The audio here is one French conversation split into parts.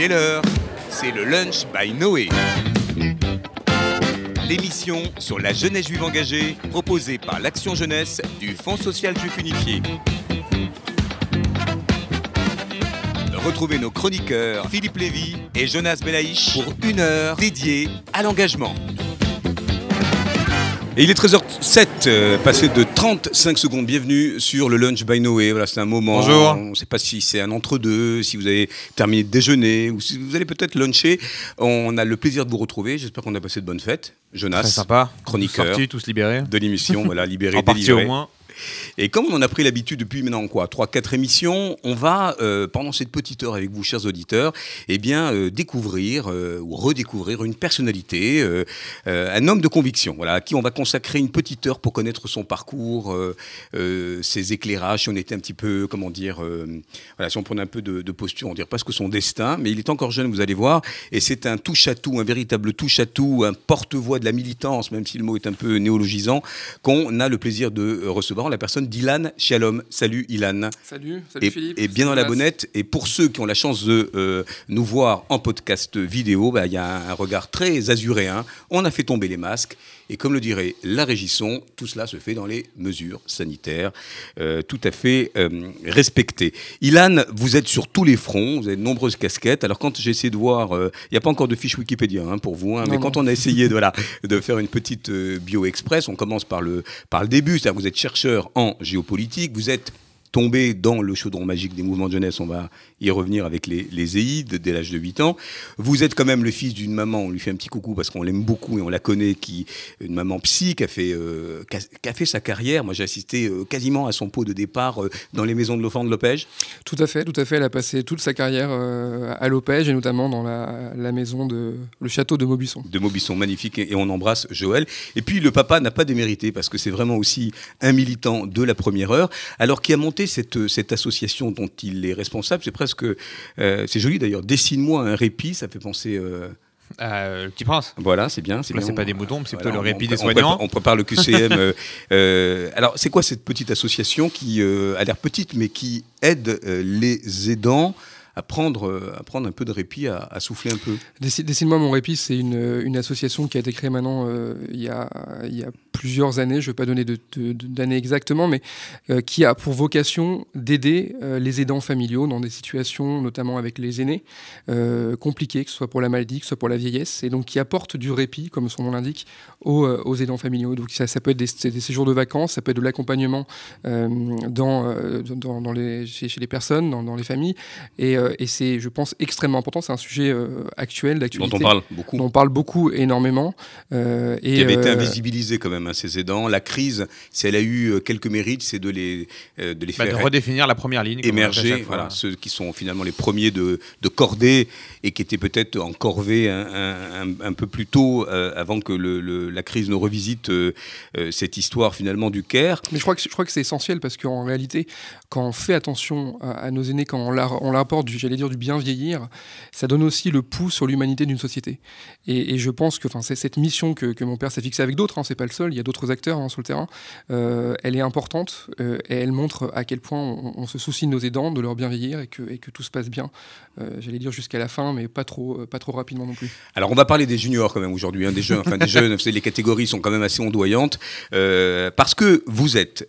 Il est l'heure, c'est le Lunch by Noé. L'émission sur la jeunesse juive engagée, proposée par l'Action Jeunesse du Fonds social juif unifié. Retrouvez nos chroniqueurs Philippe Lévy et Jonas Belaïch pour une heure dédiée à l'engagement. Et il est 13h07, euh, passé de 35 secondes. Bienvenue sur le Lunch by Noé. Voilà, c'est un moment. Bonjour. On ne sait pas si c'est un entre-deux, si vous avez terminé de déjeuner ou si vous allez peut-être luncher. On a le plaisir de vous retrouver. J'espère qu'on a passé de bonnes fêtes. Jonas, Très sympa. chroniqueur Sortis, tous libérés. de l'émission, voilà, libéré, En partie délivré. au moins. Et comme on en a pris l'habitude depuis maintenant quoi, 3-4 émissions, on va euh, pendant cette petite heure avec vous, chers auditeurs, eh bien euh, découvrir euh, ou redécouvrir une personnalité, un homme de conviction, voilà, à qui on va consacrer une petite heure pour connaître son parcours, ses éclairages. Si on était un petit peu, comment dire, si on prenait un peu de, posture, on dirait presque son destin. Mais il est encore jeune, vous allez voir, et c'est un touche à tout, un véritable touche à tout, un porte-voix de la militance, même si le mot est un peu néologisant, qu'on a le plaisir de recevoir la personne d'Ilan Shalom. Salut Ilan. Salut, salut Et, Philippe. et bien dans la bonnette. Et pour ceux qui ont la chance de euh, nous voir en podcast vidéo, bah, il y a un, un regard très azuréen. On a fait tomber les masques. Et comme le dirait la Régisson, tout cela se fait dans les mesures sanitaires euh, tout à fait euh, respectées. Ilan, vous êtes sur tous les fronts, vous avez de nombreuses casquettes. Alors quand j'ai essayé de voir, euh, il n'y a pas encore de fiche Wikipédia hein, pour vous, hein, Non, mais non. quand on a essayé de, voilà, de faire une petite bio express, on commence par le, par le début, c'est-à-dire vous êtes chercheur en géopolitique, vous êtes tombé dans le chaudron magique des mouvements de jeunesse, on va y revenir avec les, les EID dès l'âge de 8 ans. Vous êtes quand même le fils d'une maman, on lui fait un petit coucou parce qu'on l'aime beaucoup et on la connaît, qui une maman psy qui a fait, euh, qui a, qui a fait sa carrière. Moi j'ai assisté euh, quasiment à son pot de départ euh, dans les maisons de l'enfant de Lopège. Tout à fait, tout à fait. Elle a passé toute sa carrière à Lopège et notamment dans la, la maison de le château de Maubuisson. de Maubisson, magnifique, et et on embrasse Joël. Et puis le papa n'a pas démérité, parce que c'est vraiment aussi un militant de la première heure, alors qui a monté cette, cette association dont il est responsable. C'est presque, euh, c'est joli d'ailleurs, dessine-moi un répit, ça fait penser... euh, Euh, le petit prince. voilà, c'est bien. C'est Là, bien. c'est pas des moutons, c'est plutôt le répit des soignants. On prépare le QCM. euh, euh, alors, c'est quoi cette petite association qui euh, a l'air petite, mais qui aide euh, les aidants à prendre, un peu de répit, à, souffler un peu Dessi- Dessine-moi mon répit, c'est une, association qui a été créée maintenant euh, il, y a, plusieurs années, je ne vais pas donner d'années exactement, mais euh, qui a pour vocation d'aider euh, les aidants familiaux dans des situations, notamment avec les aînés, compliquées, que ce soit pour la maladie, que ce soit pour la vieillesse, et donc qui apporte du répit, comme son nom l'indique, aux, aidants familiaux. Donc ça, peut être des, séjours de vacances, ça peut être de l'accompagnement dans, chez les personnes, dans, dans les familles, et, euh, et c'est, je pense, extrêmement important. C'est un sujet euh, actuel, dont d'actualité. on parle beaucoup. dont on parle beaucoup, énormément. euh, et, qui avait été euh, invisibilisé quand même, hein, ces aidants. La crise, si elle a eu quelques mérites, c'est de les, euh, de les Bah, de faire redéfinir la première ligne. émerger, fois. ceux qui sont finalement les premiers de, de cordée et qui étaient peut-être en corvée un, un- un- un peu plus tôt, euh, avant que le- le- la crise ne revisite cette histoire finalement du Caire. Mais je crois que, je crois que c'est essentiel parce qu'en réalité, quand on fait attention à, à nos aînés, quand on leur, on leur apporte, du, j'allais dire, du bien vieillir, ça donne aussi le pouls sur l'humanité d'une société. Et, et je pense que c'est cette mission que, que mon père s'est fixée avec d'autres, hein, c'est pas le seul, il y a d'autres acteurs hein, sur le terrain, euh, elle est importante euh, et elle montre à quel point on, on se soucie de nos aidants, de leur bien vieillir et que, et que tout se passe bien, euh, j'allais dire jusqu'à la fin, mais pas trop, pas trop rapidement non plus. Alors on va parler des juniors quand même aujourd'hui, hein, des jeunes, enfin des jeunes, les catégories sont quand même assez ondoyantes, parce que vous êtes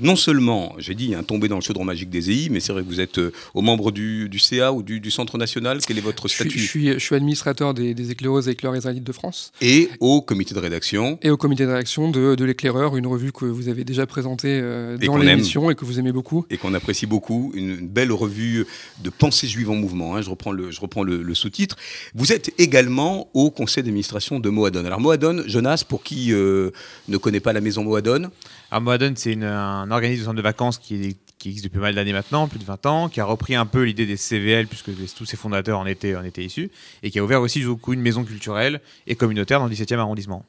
non seulement, j'ai dit, hein, tombé dans le chaudron magique des EI, mais c'est vrai que vous êtes au membre du, du CA ou du, du Centre national, quel est votre Je suis, statut je suis- je suis administrateur des, des éclaireuses et éclaireurs israélites de France. Et au comité de rédaction. et au comité de rédaction de, de l'éclaireur, une revue que vous avez déjà présentée euh, dans l'émission et que vous aimez beaucoup. et qu'on apprécie beaucoup, une, une belle revue de pensée juive en mouvement. hein, je reprends le, je reprends le, le sous-titre. Vous êtes également au conseil d'administration de Moadon. Alors Moadon, Jonas, pour qui euh, ne connaît pas la maison Moadon, Alors, Moadon, c'est un organisme de centre de vacances qui, est- qui existe depuis pas mal d'années maintenant, plus de 20 ans, qui a repris un peu l'idée des CVL, puisque tous ses fondateurs en étaient, en étaient issus, et qui a ouvert aussi du coup une maison culturelle et communautaire dans le 17e arrondissement.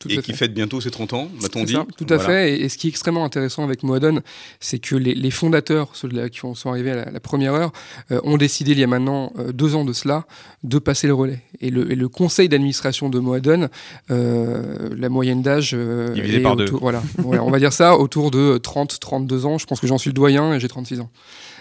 Tout et qui fait. fête bientôt ses 30 ans, m'a-t-on dit ça, tout à Voilà. fait. Et, et ce qui est extrêmement intéressant avec Moadon, c'est que les, les fondateurs, ceux-là qui ont- sont arrivés à la, la première heure, euh, ont décidé il y a maintenant euh, deux ans de cela de passer le relais. Et le, et le conseil d'administration de Moadon, euh, la moyenne d'âge euh, Divisé est par deux. autour- Voilà, Voilà, on va dire ça, autour de 30-32 ans. Je pense que j'en suis le citoyen et j'ai 36 ans.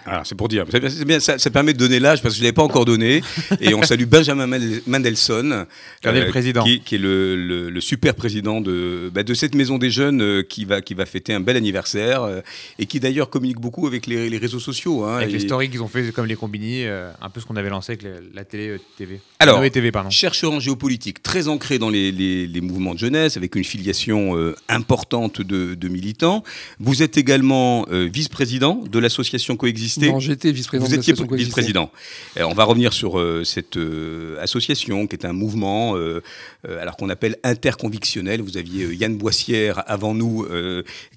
Alors, c'est pour dire. C'est bien, ça, ça, permet de donner l'âge parce que je ne l'avais pas encore donné. et on salue Benjamin Mandelson, euh, président. Qui, qui, est le, le, le, super président de, bah, de cette maison des jeunes euh, qui, va, qui va fêter un bel anniversaire euh, et qui d'ailleurs communique beaucoup avec les, les réseaux sociaux. Hein, avec et... les stories qu'ils ont fait comme les Combini, euh, un peu ce qu'on avait lancé avec la, la télé TV. Alors, TV, pardon. chercheur en géopolitique, très ancré dans les, mouvements de jeunesse, avec une filiation importante de, de, militants. Vous êtes également vice-président de l'association Coexister. Non, j'étais vice-président. Vous étiez vice-président. On va revenir sur euh, cette euh, association qui est un mouvement, euh, alors qu'on appelle interconvictionnel. Vous aviez Yann Boissière avant nous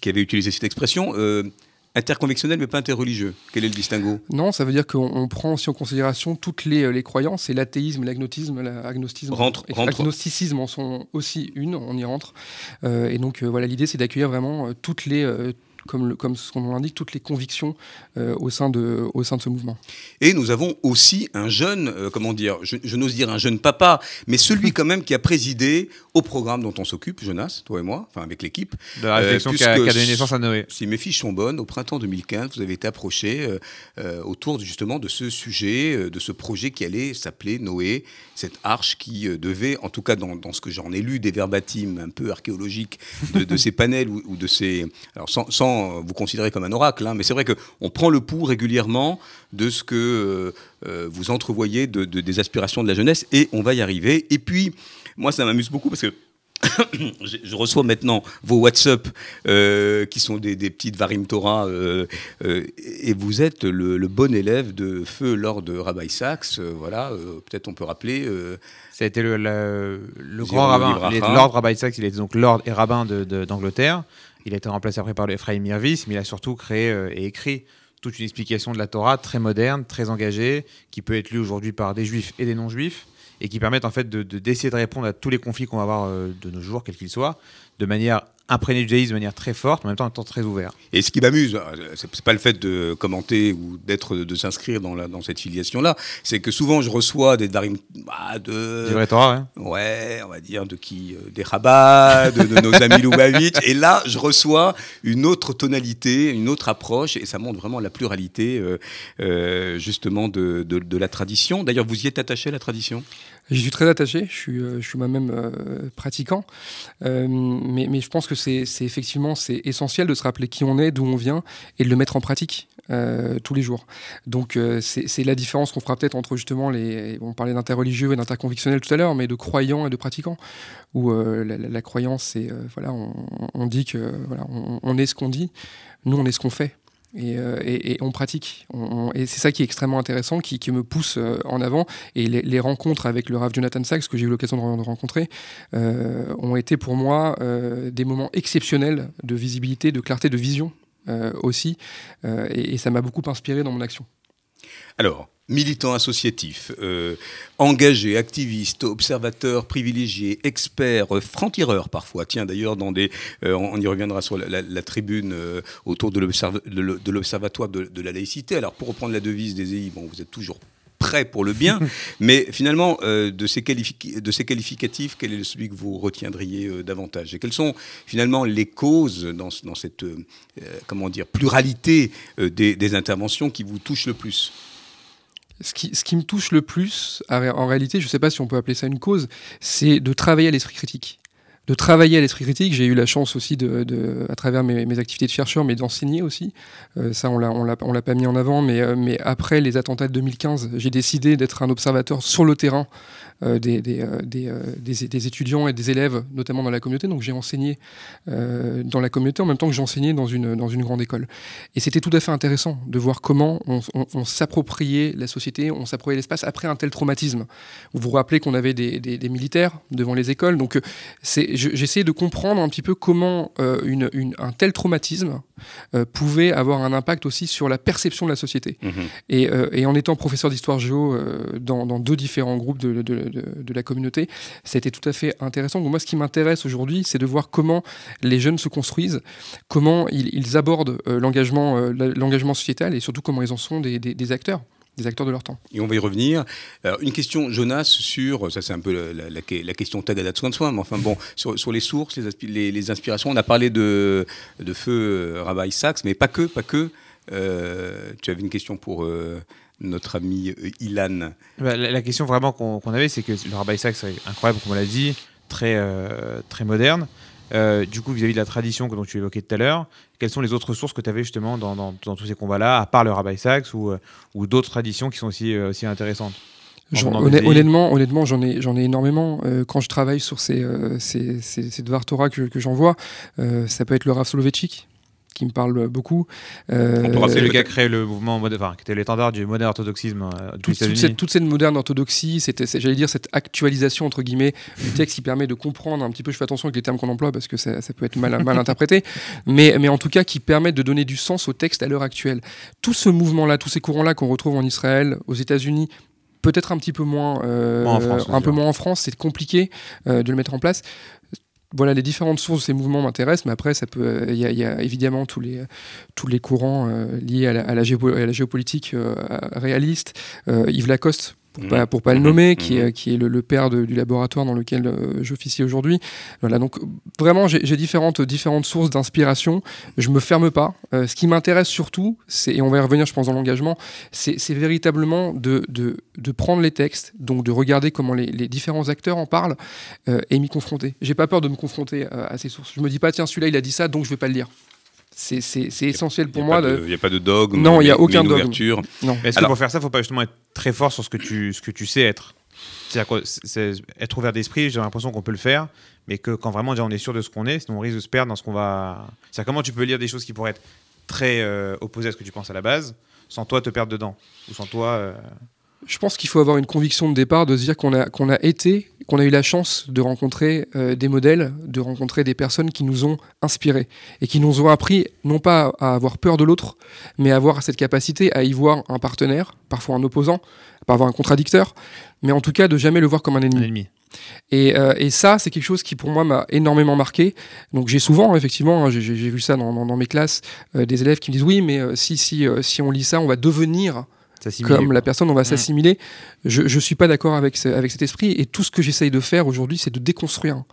qui avait utilisé cette expression. Interconvictionnel mais pas interreligieux. Quel est le distinguo? Non, ça veut dire qu'on prend aussi en considération toutes les, les croyances et l'athéisme, l'agnotisme, l'agnosticisme rentre, et l'agnosticisme en sont aussi une, on y rentre. Euh, et donc voilà, l'idée c'est d'accueillir vraiment toutes les comme, le, comme ce qu'on l'indique, toutes les convictions euh, au, sein de, au sein de ce mouvement. Et nous avons aussi un jeune, euh, comment dire, je, je n'ose dire un jeune papa, mais celui quand même qui a présidé au programme dont on s'occupe, Jonas, toi et moi, enfin avec l'équipe. De la réflexion euh, qui, a, donné naissance à Noé. Si mes fiches sont bonnes, au printemps 2015, vous avez été approché euh, euh, autour justement de ce sujet, euh, de ce projet qui allait s'appeler Noé, cette arche qui devait, en tout cas dans, dans ce que j'en ai lu, des verbatims un peu archéologiques de, de ces panels ou, ou, de ces... Alors sans, sans, vous considérer comme un oracle, hein, mais c'est vrai qu'on prend le pouls régulièrement de ce que euh, vous entrevoyez de, de, des aspirations de la jeunesse et on va y arriver. Et puis, moi, ça m'amuse beaucoup parce que je reçois maintenant vos WhatsApp euh, qui sont des, des petites Varim Torah euh, euh, et vous êtes le, le, bon élève de feu Lord Rabbi Sachs. voilà, peut-être on peut rappeler. Ça a été le, le, le grand rabbin, Lord Rabbi Sachs, il était donc Lord et rabbin d'Angleterre. De, de, il a été remplacé après par Ephraim Mirvis, mais il a surtout créé et écrit toute une explication de la Torah très moderne, très engagée, qui peut être lue aujourd'hui par des juifs et des non-juifs et qui permettent en fait d'essayer de, de, de, répondre à tous les conflits qu'on va avoir euh, de nos jours, quels qu'ils soient, de manière imprégné du judaïsme de manière très forte, mais en même temps, en temps très ouvert. Et ce qui m'amuse, c'est pas le fait de commenter ou d'être de s'inscrire dans, la, dans cette filiation-là, c'est que souvent je reçois des darim bah, de du vrai Torah, ouais. ouais. on va dire de qui, euh, des rabats, de, de, nos amis Lubavitch, et là je reçois une autre tonalité, une autre approche, et ça montre vraiment la pluralité euh, euh, justement de, de, de la tradition. D'ailleurs, vous y êtes attaché à la tradition? J'y suis très attaché, je suis, euh, moi-même euh, pratiquant, euh, mais, je pense que c'est effectivement c'est essentiel de se rappeler qui on est, d'où on vient, et de le mettre en pratique tous les jours. Donc c'est la différence qu'on fera peut-être entre justement les, on parlait d'interreligieux et d'interconvictionnel tout à l'heure, mais de croyants et de pratiquants, où la, croyance c'est voilà, on, dit que voilà, on est ce qu'on dit, nous on est ce qu'on fait. Et, euh, et, on pratique. Et c'est ça qui est extrêmement intéressant, qui, me pousse euh, en avant. Et les, rencontres avec le Rav Jonathan Sachs, que j'ai eu l'occasion de, rencontrer, euh, ont été pour moi des moments exceptionnels de visibilité, de clarté, de vision aussi. Et, et, ça m'a beaucoup inspiré dans mon action. Alors, militant associatif, euh, engagé, activiste, observateur privilégié, expert, euh, franc-tireur parfois. Tiens, d'ailleurs, dans des, euh, on y reviendra sur la, la, la tribune euh, autour de l'observatoire de, de, la laïcité. Alors, pour reprendre la devise des EI, bon, vous êtes toujours prêt pour le bien, mais finalement, euh, de, ces de, ces qualificatifs, quel est celui que vous retiendriez davantage? Et quelles sont finalement les causes dans, dans cette comment dire, pluralité des, des interventions qui vous touchent le plus? Ce qui, me touche le plus, en réalité, je ne sais pas si on peut appeler ça une cause, c'est de travailler à l'esprit critique. De travailler à l'esprit critique, j'ai eu la chance aussi, de, à travers mes, activités de chercheur, mais d'enseigner aussi. Euh, ça, on on l'a, pas mis en avant, mais, euh, après les attentats de 2015, j'ai décidé d'être un observateur sur le terrain des, des, euh, des, euh, des, étudiants et des élèves, notamment dans la communauté. Donc j'ai enseigné euh, dans la communauté en même temps que j'enseignais dans une, dans une grande école. Et c'était tout à fait intéressant de voir comment on, on, on s'appropriait la société, on s'appropriait l'espace après un tel traumatisme. Vous vous rappelez qu'on avait des, des, militaires devant les écoles. Donc j'essayais de comprendre un petit peu comment euh, une, une, un tel traumatisme euh, pouvait avoir un impact aussi sur la perception de la société. Mmh. Et, et, en étant professeur d'histoire géo dans, dans, deux différents groupes de, de, de, la communauté. Ça a été tout à fait intéressant. Donc moi, ce qui m'intéresse aujourd'hui, c'est de voir comment les jeunes se construisent, comment ils, abordent euh, l'engagement euh, l'engagement sociétal et surtout comment ils en sont des, acteurs des acteurs de leur temps. Et on va y revenir. Une question, Jonas, sur, ça c'est un peu la, question tagada de de soin, mais enfin bon, sur, les sources, les, inspirations, on a parlé de, de feu euh, Rabbi Sachs, mais pas que, pas que. tu avais une question pour notre ami Ilan. Bah, la, question vraiment qu'on avait, c'est que le Rabbi Sachs, c'est incroyable, comme on l'a dit, très, très moderne. Euh, du coup, vis-à-vis de la tradition que dont tu évoquais tout à l'heure, quelles sont les autres sources que tu avais justement dans, tous ces combats-là, à part le Rabbi Sachs ou, euh, ou d'autres traditions qui sont aussi, euh, aussi intéressantes? Honnêtement, honnêtement, j'en ai, j'en ai énormément. quand je travaille sur ces, ces, ces, Torah que, que j'envoie, ça peut être le Rav Soloveitchik, qui me parle beaucoup. Euh, c'est le gars créé le mouvement, enfin, qui était l'étendard du moderne orthodoxisme euh, toute, cette, toute cette moderne orthodoxie, c'était, j'allais dire, cette actualisation entre guillemets du texte qui permet de comprendre un petit peu. Je fais attention avec les termes qu'on emploie parce que ça, peut être mal, mal interprété, mais, mais en tout cas qui permet de donner du sens au texte à l'heure actuelle. Tout ce mouvement-là, tous ces courants-là qu'on retrouve en Israël, aux États-Unis, peut-être un petit peu moins, euh, un peu moins en France, c'est compliqué de le mettre en place voilà, les différentes sources de ces mouvements m'intéressent, mais après, ça peut, il y, a évidemment tous les, courants euh, liés à la, géopolitique euh, réaliste. Euh, Yves Lacoste, pour pas, pour pas le mmh. nommer, qui, est, mmh. qui est le, père du laboratoire dans lequel euh, j'officie aujourd'hui. Voilà, donc vraiment, j'ai différentes, différentes sources d'inspiration. Je me ferme pas. Euh, ce qui m'intéresse surtout, c'est, et on va y revenir, je pense, dans l'engagement, c'est véritablement de, de, de, prendre les textes, donc de regarder comment les, les différents acteurs en parlent euh, et m'y confronter. J'ai pas peur de me confronter à ces sources. Je me dis pas, tiens, celui-là, il a dit ça, donc je vais pas le lire. C'est essentiel pour moi. Il n'y a pas de dogme. Non, il n'y a aucun dogme. Est-ce que pour faire ça, il ne faut pas justement être très fort sur ce que tu, ce que tu sais être? C'est-à-dire être ouvert d'esprit, j'ai l'impression qu'on peut le faire, mais que quand vraiment déjà on est sûr de ce qu'on est, sinon on risque de se perdre dans ce qu'on va. C'est-à-dire comment tu peux lire des choses qui pourraient être très euh, opposées à ce que tu penses à la base, sans toi te perdre dedans, ou sans toi. Euh, je pense qu'il faut avoir une conviction de départ, de se dire qu'on a, qu'on a été, qu'on a eu la chance de rencontrer euh, des modèles, de rencontrer des personnes qui nous ont inspirés et qui nous ont appris non pas à avoir peur de l'autre, mais à avoir cette capacité à y voir un partenaire, parfois un opposant, pas avoir un contradicteur, mais en tout cas de jamais le voir comme un ennemi. Et, euh, et, ça, c'est quelque chose qui pour moi m'a énormément marqué. Donc j'ai souvent, effectivement, hein, j'ai vu ça dans, dans, mes classes, euh, des élèves qui me disent oui, mais si, si, si on lit ça, on va devenir comme la personne, on va mm. s'assimiler. Je ne suis pas d'accord avec, avec cet esprit et tout ce que j'essaye de faire aujourd'hui, c'est de déconstruire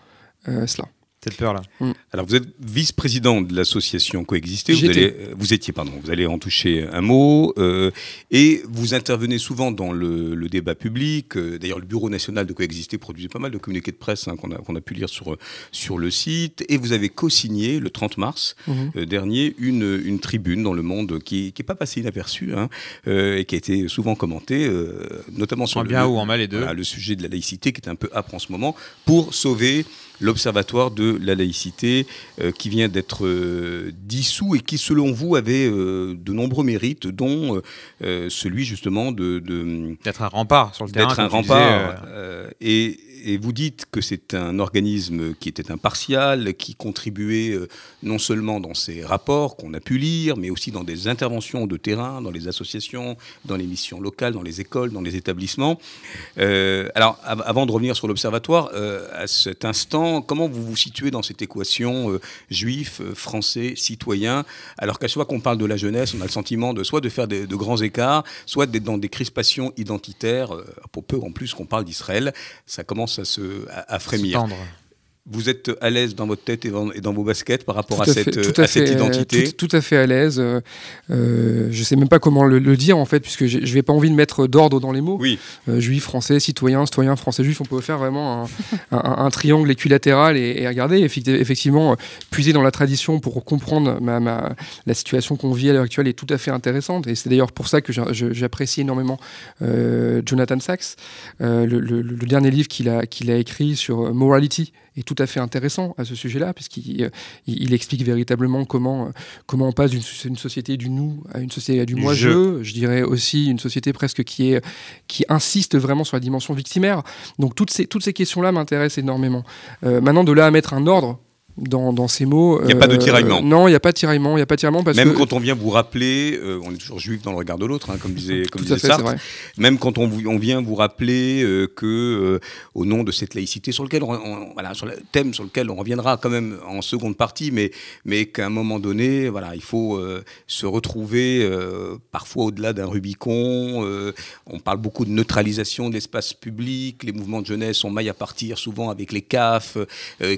euh, cela cette peur-là. Mm. Alors, vous êtes vice-président de l'association Coexister. Vous, allez, euh, vous étiez, pardon, vous allez en toucher un mot. Euh, et vous intervenez souvent dans le, débat public. Euh, d'ailleurs, le Bureau national de Coexister produisait pas mal de communiqués de presse hein, qu'on a, a, pu lire sur, sur le site. Et vous avez co-signé le 30 mars mhm. dernier une, une tribune dans le monde qui n'est pas passée inaperçue hein, et qui a été souvent commentée, notamment sur en bien ou en mal les deux. le sujet de la laïcité qui est un peu âpre en ce moment, pour sauver l'Observatoire de la laïcité euh, qui vient d'être euh, dissous et qui, selon vous, avait euh, de nombreux mérites, dont celui justement de... D'être un rempart sur le terrain. D'être un rempart. et et vous dites que c'est un organisme qui était impartial, qui contribuait euh, non seulement dans ses rapports qu'on a pu lire, mais aussi dans des interventions de terrain, dans les associations, dans les missions locales, dans les écoles, dans les établissements. Euh, alors, avant de revenir sur l'Observatoire, euh, à cet instant, comment vous vous situez dans cette équation juif, français, citoyen, alors qu'à chaque fois qu'on parle de la jeunesse, on a le sentiment de soit de faire de grands écarts, soit d'être dans des crispations identitaires, pour peu en plus qu'on parle d'Israël. Ça commence à, se, à, frémir. Vous êtes à l'aise dans votre tête et dans, vos baskets par rapport à, cette, à, cette, identité tout, à fait à l'aise. Euh, euh, je ne sais même pas comment le, dire en fait, puisque je n'ai pas envie de mettre d'ordre dans les mots. Oui. Euh, juif, français, citoyen, citoyen, français, juif, on peut faire vraiment un, triangle équilatéral et, regarder, effectivement, puiser dans la tradition pour comprendre ma, la situation qu'on vit à l'heure actuelle est tout à fait intéressante. Et c'est d'ailleurs pour ça que j'apprécie énormément Jonathan Sachs, le, dernier livre qu'il a, qu'il a écrit sur Morality est tout à fait intéressant à ce sujet-là, puisqu'il euh, il, explique véritablement comment, euh, comment on passe d'une société du nous à une société du moi-je. Je dirais aussi une société presque qui, est, qui insiste vraiment sur la dimension victimaire. Donc toutes ces, toutes ces questions-là m'intéressent énormément. Euh, maintenant, de là à mettre un ordre, dans, ces mots. Il n'y a pas de tiraillement. Non, il n'y a pas de tiraillement. Il a pas de tiraillement parce Même quand on vient vous rappeler, on est toujours juif dans le regard de l'autre, hein, comme disait, comme disait Sartre. Même quand on, on, vient vous rappeler que, au nom de cette laïcité sur lequel on, voilà, sur le thème sur lequel on reviendra quand même en seconde partie, mais, mais qu'à un moment donné, voilà, il faut se retrouver parfois au-delà d'un Rubicon. on parle beaucoup de neutralisation de l'espace public. Les mouvements de jeunesse sont mailles à partir souvent avec les CAF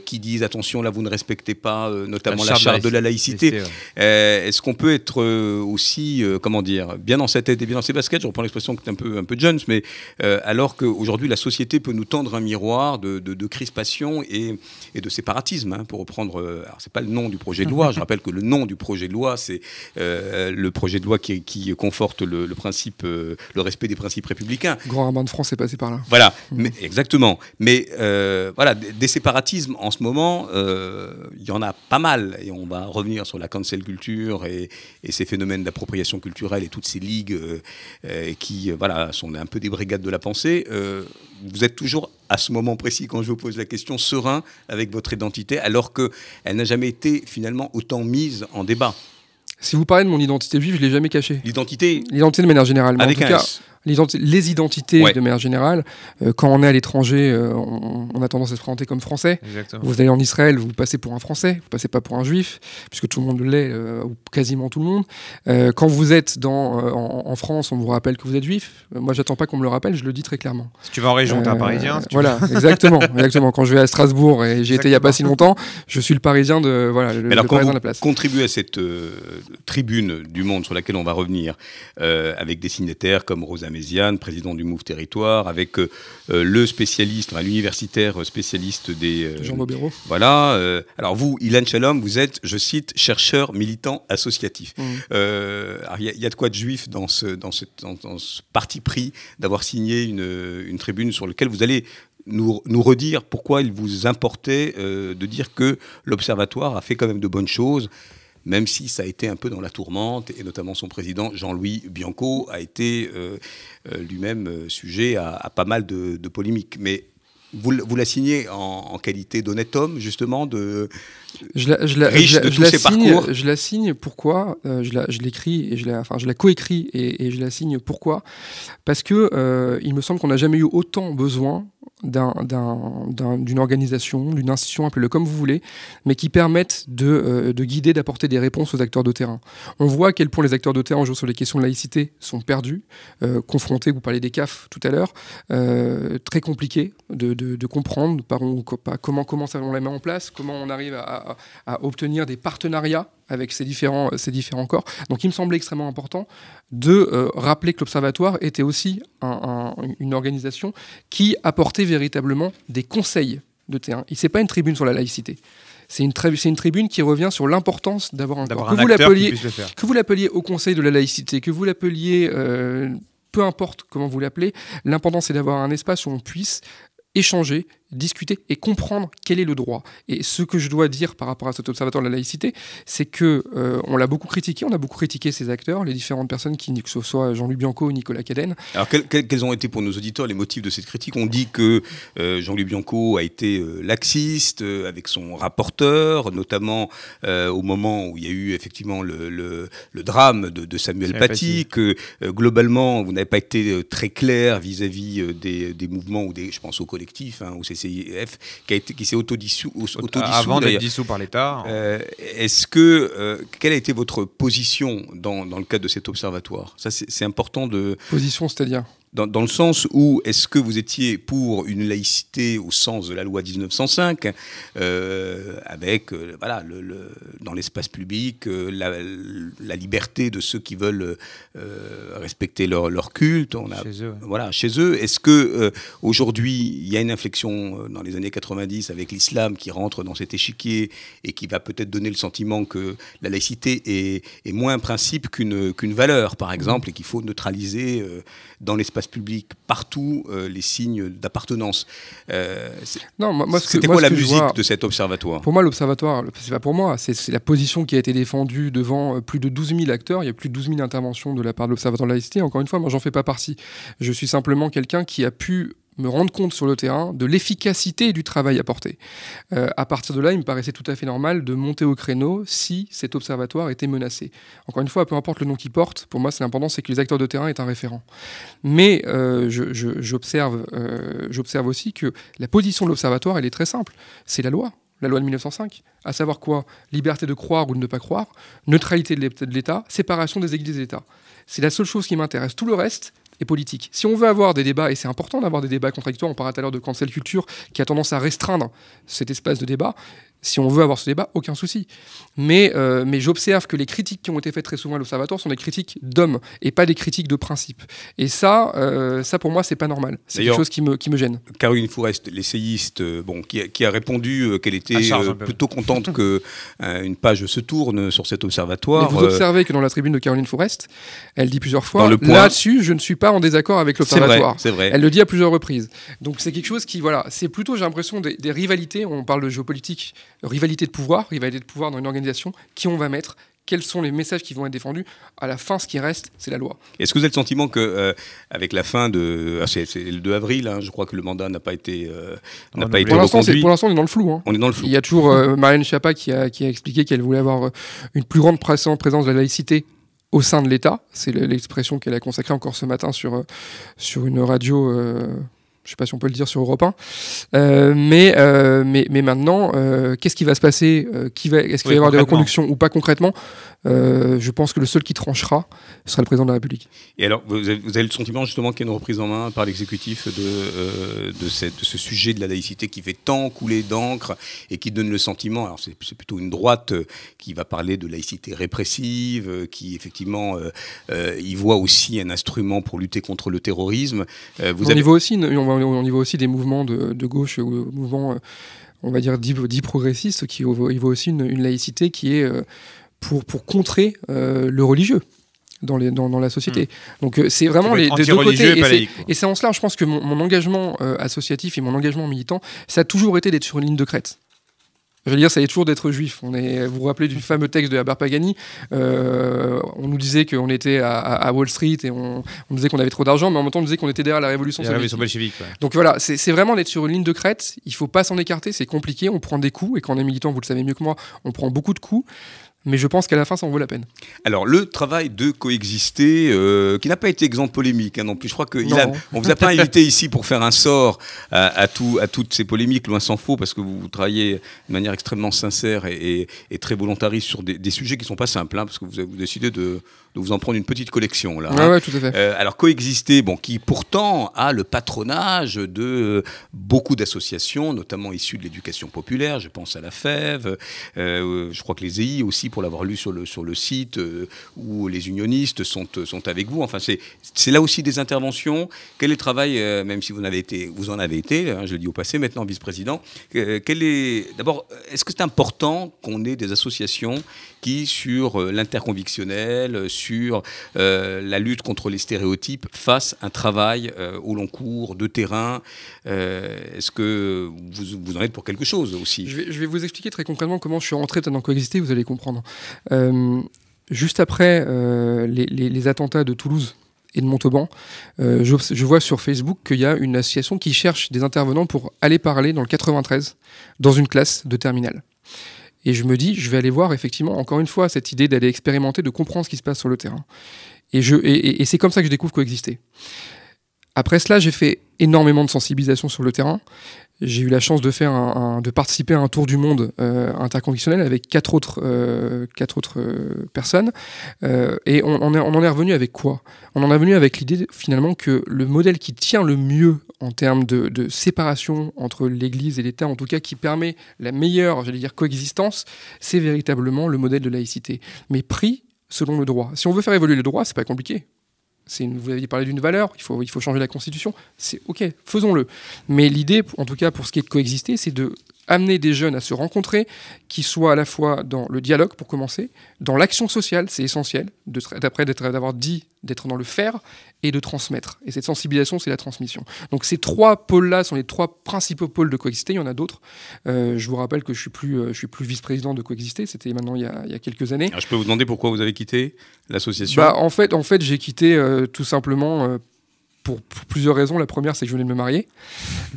qui disent attention là vous ne respectait pas notamment la charte, de la laïcité. Est-ce qu'on peut être aussi, comment dire, bien dans sa tête et bien dans ses baskets? Je reprends l'expression qui est un peu, un peu Jones, mais alors qu'aujourd'hui la société peut nous tendre un miroir de, de, crispation et, et, de séparatisme, hein, pour reprendre. alors c'est pas le nom du projet de loi. je rappelle que le nom du projet de loi, c'est le projet de loi qui, qui conforte le, principe, le respect des principes républicains. Grand rabbin de France est passé par là. Voilà, mmh. mais, exactement. Mais euh, voilà, des séparatismes en ce moment, euh, il y en a pas mal. Et on va revenir sur la cancel culture et, ces phénomènes d'appropriation culturelle et toutes ces ligues euh, qui voilà, sont un peu des brigades de la pensée. vous êtes toujours à ce moment précis, quand je vous pose la question, serein avec votre identité, alors qu'elle n'a jamais été finalement autant mise en débat. Si vous parlez de mon identité juive, je ne l'ai jamais cachée. L'identité L'identité de manière générale. Avec en tout cas, les identités de manière générale. Euh, quand on est à l'étranger, euh, on, a tendance à se présenter comme français. Vous allez en Israël, vous passez pour un français, vous passez pas pour un juif, puisque tout le monde l'est, euh, ou quasiment tout le monde. quand vous êtes dans, en, France, on vous rappelle que vous êtes juif. moi, j'attends pas qu'on me le rappelle, je le dis très clairement. Si tu vas en région, tu es un parisien. voilà, exactement, exactement. Quand je vais à Strasbourg, et j'y étais il y a pas si longtemps, je suis le parisien de, voilà, le, parisien de la place. Contribuer à cette tribune du monde sur laquelle on va revenir, avec des signataires comme Rosa Méziane, président du Move Territoire, avec euh, euh, le spécialiste, l'universitaire spécialiste des... Euh, Jean Bobéro. Voilà. alors vous, Ilan Shalom, vous êtes, je cite, chercheur militant associatif. Mmh. Il y, a de quoi de juif dans ce, dans ce, dans, ce parti pris d'avoir signé une, une, tribune sur laquelle vous allez nous, nous, redire pourquoi il vous importait de dire que l'Observatoire a fait quand même de bonnes choses même si ça a été un peu dans la tourmente, et notamment son président Jean-Louis Bianco a été euh, euh, lui-même euh, sujet à, pas mal de, polémiques. Mais vous, vous la signez en, qualité d'honnête homme, justement, de je la, je la, riche de tous parcours. Je la signe, pourquoi Je l'écris, et je la, enfin, je la coécris et, et, je la signe, pourquoi Parce que il me semble qu'on n'a jamais eu autant besoin d'une organisation, d'une institution, appelez-le comme vous voulez, mais qui permettent de, euh, de guider, d'apporter des réponses aux acteurs de terrain. On voit à quel point les acteurs de terrain, aujourd'hui, sur les questions de laïcité, sont perdus, euh, confrontés, vous parlez des CAF tout à l'heure, euh, très compliqué de, comprendre comment, comment ça, on la met en place, comment on arrive à obtenir des partenariats avec ces différents, ces différents corps. Donc il me semblait extrêmement important de euh, rappeler que l'Observatoire était aussi une organisation qui apportait véritablement des conseils de terrain. Ce n'est pas une tribune sur la laïcité. C'est une, une, tribune qui revient sur l'importance d'avoir un corps. Que, vous l'appeliez, que vous l'appeliez au Conseil de la laïcité, que vous l'appeliez, euh, peu importe comment vous l'appelez, l'important c'est d'avoir un espace où on puisse échanger, discuter et comprendre quel est le droit. Et ce que je dois dire par rapport à cet observatoire de la laïcité, c'est que euh, on l'a beaucoup critiqué, on a beaucoup critiqué ces acteurs, les différentes personnes, qui, que ce soit Jean-Louis Bianco ou Nicolas Cadenne. Alors quels, ont été pour nos auditeurs les motifs de cette critique? On dit que euh, Jean-Louis Bianco a été euh, laxiste avec son rapporteur, notamment au moment où il y a eu effectivement le, le, drame de, Samuel Paty, que globalement vous n'avez pas été très clair vis-à-vis des, des, mouvements ou des, je pense au collectif, hein, au Qui, a été, qui s'est autodissous. Avant d'être dissous par l'État. Euh, est-ce que, euh, quelle a été votre position dans, dans le cadre de cet observatoire? Ça, c'est important de. Position, c'est-à-dire? Dans, le sens où est-ce que vous étiez pour une laïcité au sens de la loi 1905, euh, avec euh, voilà, le, dans l'espace public euh, la, liberté de ceux qui veulent respecter leur, leur, culte, on a, chez eux. Voilà, chez eux. Est-ce que aujourd'hui il y a une inflexion dans les années 90 avec l'islam qui rentre dans cet échiquier et qui va peut-être donner le sentiment que la laïcité est, est moins un principe qu'une qu'une valeur, par exemple, et qu'il faut neutraliser dans l'espace public, partout, euh, les signes d'appartenance. Euh, non, moi, c'était quoi la musique de cet observatoire? Pour moi, l'observatoire, c'est pas pour moi, c'est la position qui a été défendue devant euh, plus de 12 000 acteurs. Il y a plus de 12 000 interventions de la part de l'observatoire de la laïcité. Encore une fois, moi, j'en fais pas partie. Je suis simplement quelqu'un qui a pu me rendre compte sur le terrain de l'efficacité du travail apporté. Euh, à partir de là, il me paraissait tout à fait normal de monter au créneau si cet observatoire était menacé. Encore une fois, peu importe le nom qu'il porte, pour moi, c'est l'important, c'est que les acteurs de terrain aient un référent. Mais euh, j'observe euh, j'observe aussi que la position de l'observatoire, elle est très simple. C'est la loi la loi de 1905, à savoir quoi? Liberté de croire ou de ne pas croire, neutralité de l'État, séparation des églises et l'État. C'est la seule chose qui m'intéresse. Tout le reste, Si on veut avoir des débats, et c'est important d'avoir des débats contradictoires, on parlait tout à l'heure de cancel culture qui a tendance à restreindre cet espace de débat, Si on veut avoir ce débat, aucun souci. Mais, euh, mais j'observe que les critiques qui ont été faites très souvent à l'Observatoire sont des critiques d'hommes et pas des critiques de principe. Et ça, euh, ça pour moi, c'est pas normal. C'est quelque chose qui me, qui me gêne. Caroline Fourest, l'essayiste, euh, bon, qui, a, qui a répondu qu'elle était charge, euh, plutôt contente que euh, une page se tourne sur cet Mais observatoire. vous Euh, observez que dans la tribune de Caroline Forest, elle dit plusieurs Dans fois le point- là-dessus, je ne suis pas en désaccord avec c'est vrai, l'Observatoire. c'est vrai. Elle le dit à plusieurs reprises. Donc c'est quelque chose qui, voilà, c'est plutôt, j'ai l'impression, des, des rivalités. On parle de géopolitique, rivalité de pouvoir, rivalité de pouvoir dans une organisation. Qui on va mettre Quels sont les messages qui vont être défendus À la fin, ce qui reste, c'est la loi. Est-ce que vous avez le sentiment que, euh, avec la fin de, ah, c'est, le 2 avril, hein, je crois que le mandat n'a pas été, euh, n'a pas Renouvelé. été Pour l'instant, pour on est dans le flou. hein. On est dans le flou. Il y a toujours euh, Marianne Schiappa qui a, qui a expliqué qu'elle voulait avoir euh, une plus grande présence présence de la laïcité au sein de l'État. C'est le- l'expression qu'elle a consacrée encore ce matin sur, sur une radio. Je ne sais pas si on peut le dire sur Europe 1. Euh, mais, euh, mais, mais maintenant, euh, qu'est-ce qui va se passer qui va, Est-ce qu'il va y avoir des reconductions ou pas concrètement? Je pense que le seul qui tranchera sera le président de la République. Et alors, vous avez, vous avez le sentiment justement qu'il y a une reprise en main par l'exécutif de, de, cette- de ce sujet de la laïcité qui fait tant couler d'encre et qui donne le sentiment, alors c'est plutôt une droite qui va parler de laïcité répressive, qui effectivement y voit aussi un instrument pour lutter contre le terrorisme. Vous on, avez- y voit aussi, on, va- on y voit aussi des mouvements de, de gauche, ou mouvements, euh, on va dire, dits, progressistes, qui y voient aussi une, une laïcité qui est euh, pour, pour contrer euh, le religieux dans, les, dans, dans la société. Donc euh, c'est vraiment les des deux côtés. Et c'est- et en cela, je pense que mon, mon engagement euh, associatif et mon engagement militant, ça a toujours été d'être sur une ligne de crête. Je veux dire, ça est toujours d'être juif. On est, vous vous rappelez du fameux texte de Herbert Pagani euh, On nous disait qu'on était à, Wall Street et on, on disait qu'on avait trop d'argent, mais en même temps on disait qu'on était derrière la révolution y la révolution bolchevique. ouais. Donc voilà, c'est c'est vraiment d'être sur une ligne de crête. Il faut pas s'en écarter, c'est compliqué. On prend des coups et quand on est militant, vous le savez mieux que moi, on prend beaucoup de coups. Mais je pense qu'à la fin, ça en vaut la peine. Alors, le travail de coexister, euh, qui n'a pas été exempt de polémique hein, non plus. Je crois que Non. Ilan, on vous a pas invité ici pour faire un sort à, à tout, à toutes ces polémiques, loin s'en faut, parce que vous travaillez de manière extrêmement sincère et, et- et très volontariste sur des, des sujets qui sont pas simples, hein, parce que vous avez décidé de, de vous en prendre une petite collection là. Ouais, hein. ouais, tout à fait. Euh, alors coexister, bon, qui pourtant a le patronage de euh, beaucoup d'associations, notamment issues de l'éducation populaire. Je pense à la FEV, euh, je crois que les EI aussi, pour l'avoir lu sur le, sur le site, euh, où les unionistes sont, sont avec vous. Enfin, c'est c'est là aussi des interventions. Quel est le travail, même si vous, en avez été, vous en avez été, hein, je le dis au passé, maintenant vice-président, quel est d'abord, est-ce que c'est important qu'on ait des associations qui, sur l'interconvictionnel, sur euh, la lutte contre les stéréotypes, fassent un travail euh, au long cours, de terrain Euh, Est-ce que vous, vous en êtes pour quelque chose aussi? Je vais, vous expliquer très concrètement comment je suis rentré dans Coexister, vous allez comprendre. Juste après les, attentats de Toulouse et de Montauban, je, je vois sur Facebook qu'il y a une association qui cherche des intervenants pour aller parler dans le 93, dans une classe de terminale. Et je me dis, je vais aller voir effectivement, encore une fois, cette idée d'aller expérimenter, de comprendre ce qui se passe sur le terrain. Et, c'est comme ça que je découvre Coexister. Après cela, j'ai fait énormément de sensibilisation sur le terrain. J'ai eu la chance de faire de participer à un tour du monde euh, interconvictionnel avec quatre autres, euh, quatre autres euh, personnes. Euh, et on, en est revenu avec quoi? On en est revenu avec l'idée finalement que le modèle qui tient le mieux en termes de, de séparation entre l'Église et l'État, en tout cas qui permet la meilleure, j'allais dire, coexistence, c'est véritablement le modèle de laïcité. Mais pris selon le droit. Si on veut faire évoluer le droit, c'est pas compliqué. Vous aviez parlé d'une valeur, il faut, il faut changer la Constitution. C'est OK, faisons-le. Mais l'idée, en tout cas pour ce qui est de coexister, c'est de amener des jeunes à se rencontrer, qui soient à la fois dans le dialogue pour commencer, dans l'action sociale, c'est essentiel, d'après d'avoir dit d'être dans le faire et de transmettre. Et cette sensibilisation, c'est la transmission. Donc ces trois pôles-là sont les trois principaux pôles de coexister. Il y en a d'autres. Euh, je vous rappelle que je suis plus, euh, je suis plus vice-président de coexister. C'était maintenant il y, a, il y a quelques années. Alors, Je peux vous demander pourquoi vous avez quitté l'association? Bah, en fait, en fait j'ai quitté euh, tout simplement pour, pour plusieurs raisons. La première, c'est que je venais de me marier.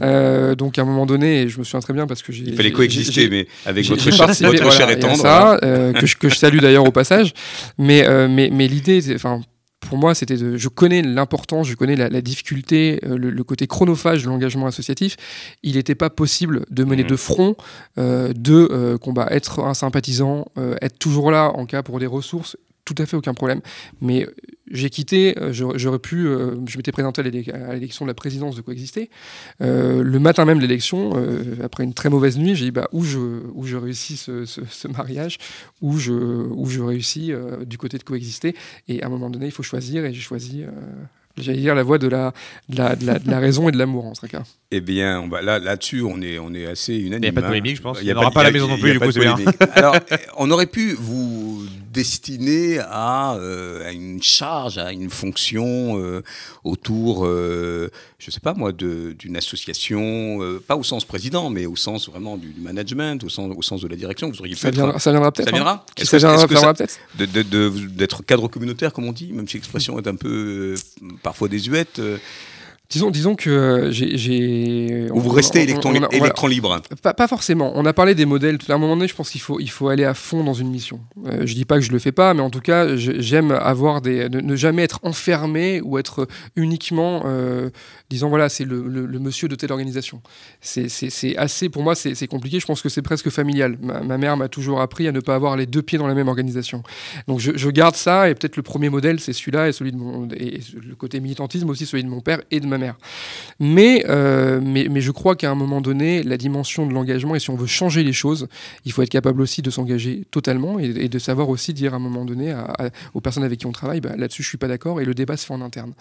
Euh, donc, à un moment donné, et je me souviens très bien parce que j'ai. Il fallait coexister, mais avec votre participé, votre voilà, chair ça, euh, que, je, que je salue d'ailleurs au passage. Mais, euh, mais, mais l'idée, enfin, pour moi, c'était de. Je connais l'importance, je connais la, la difficulté, le, le côté chronophage de l'engagement associatif. Il n'était pas possible de mener Mhm. de front deux combats. Être un sympathisant, être toujours là en cas pour des ressources, tout à fait aucun problème. Mais j'ai quitté, euh, j'aurais pu, euh, je m'étais présenté à l'élection de la présidence de Coexister. Euh, le matin même de l'élection, après une très mauvaise nuit, j'ai dit bah, où, je, où je réussis ce, ce, mariage, où je, où je réussis du côté de Coexister. Et à un moment donné, il faut choisir, et j'ai choisi j'allais dire la voix de la, de la, de la, raison et de l'amour en ce cas. Eh bien, là, là-dessus, on est, on est assez unanime. Il n'y a pas de hein. polémique, je pense. Il n'y aura pas, la maison non plus, du coup, c'est bien. Alors, on aurait pu vous destiné à, euh, à, une charge, à une fonction euh, autour, euh, je ne sais pas moi, d'une association, pas au sens président, mais au sens vraiment du, management, au sens, au sens de la direction. Vous auriez ça, viendra, ça viendra peut-être. Ça viendra. Hein. ça viendra, peut-être D'être cadre communautaire, comme on dit, même si l'expression est un peu parfois désuète. Disons, disons que j'ai. Ou vous restez électron, libre pas, forcément. On a parlé des modèles. À un moment donné, je pense qu'il faut, il faut aller à fond dans une mission. Euh, je dis pas que je le fais pas, mais en tout cas, j'aime avoir des. Ne, jamais être enfermé ou être uniquement. Euh, disons, voilà, c'est le, monsieur de telle organisation. C'est assez. Pour moi, c'est compliqué. Je pense que c'est presque familial. Ma, mère m'a toujours appris à ne pas avoir les deux pieds dans la même organisation. Donc je, garde ça, et peut-être le premier modèle, c'est celui-là, et celui de mon. Et le côté militantisme aussi, celui de mon père et de ma mère. Mais, euh, mais, mais je crois qu'à un moment donné, la dimension de l'engagement, et si on veut changer les choses, il faut être capable aussi de s'engager totalement et, de savoir aussi dire à un moment donné aux personnes avec qui on travaille, bah, là-dessus je suis pas d'accord, et le débat se fait en interne.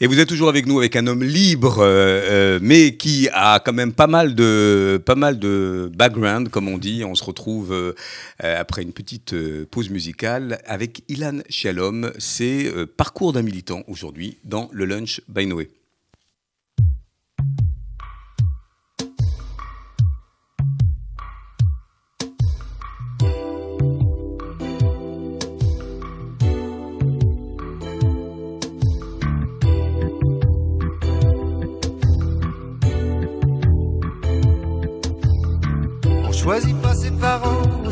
Et vous êtes toujours avec nous avec un homme libre, euh, euh, mais qui a quand même pas mal de, pas mal de background, comme on dit. On se retrouve après une petite pause musicale avec Ilan Shalom. C'est Parcours d'un militant aujourd'hui dans le Lunch by Noé.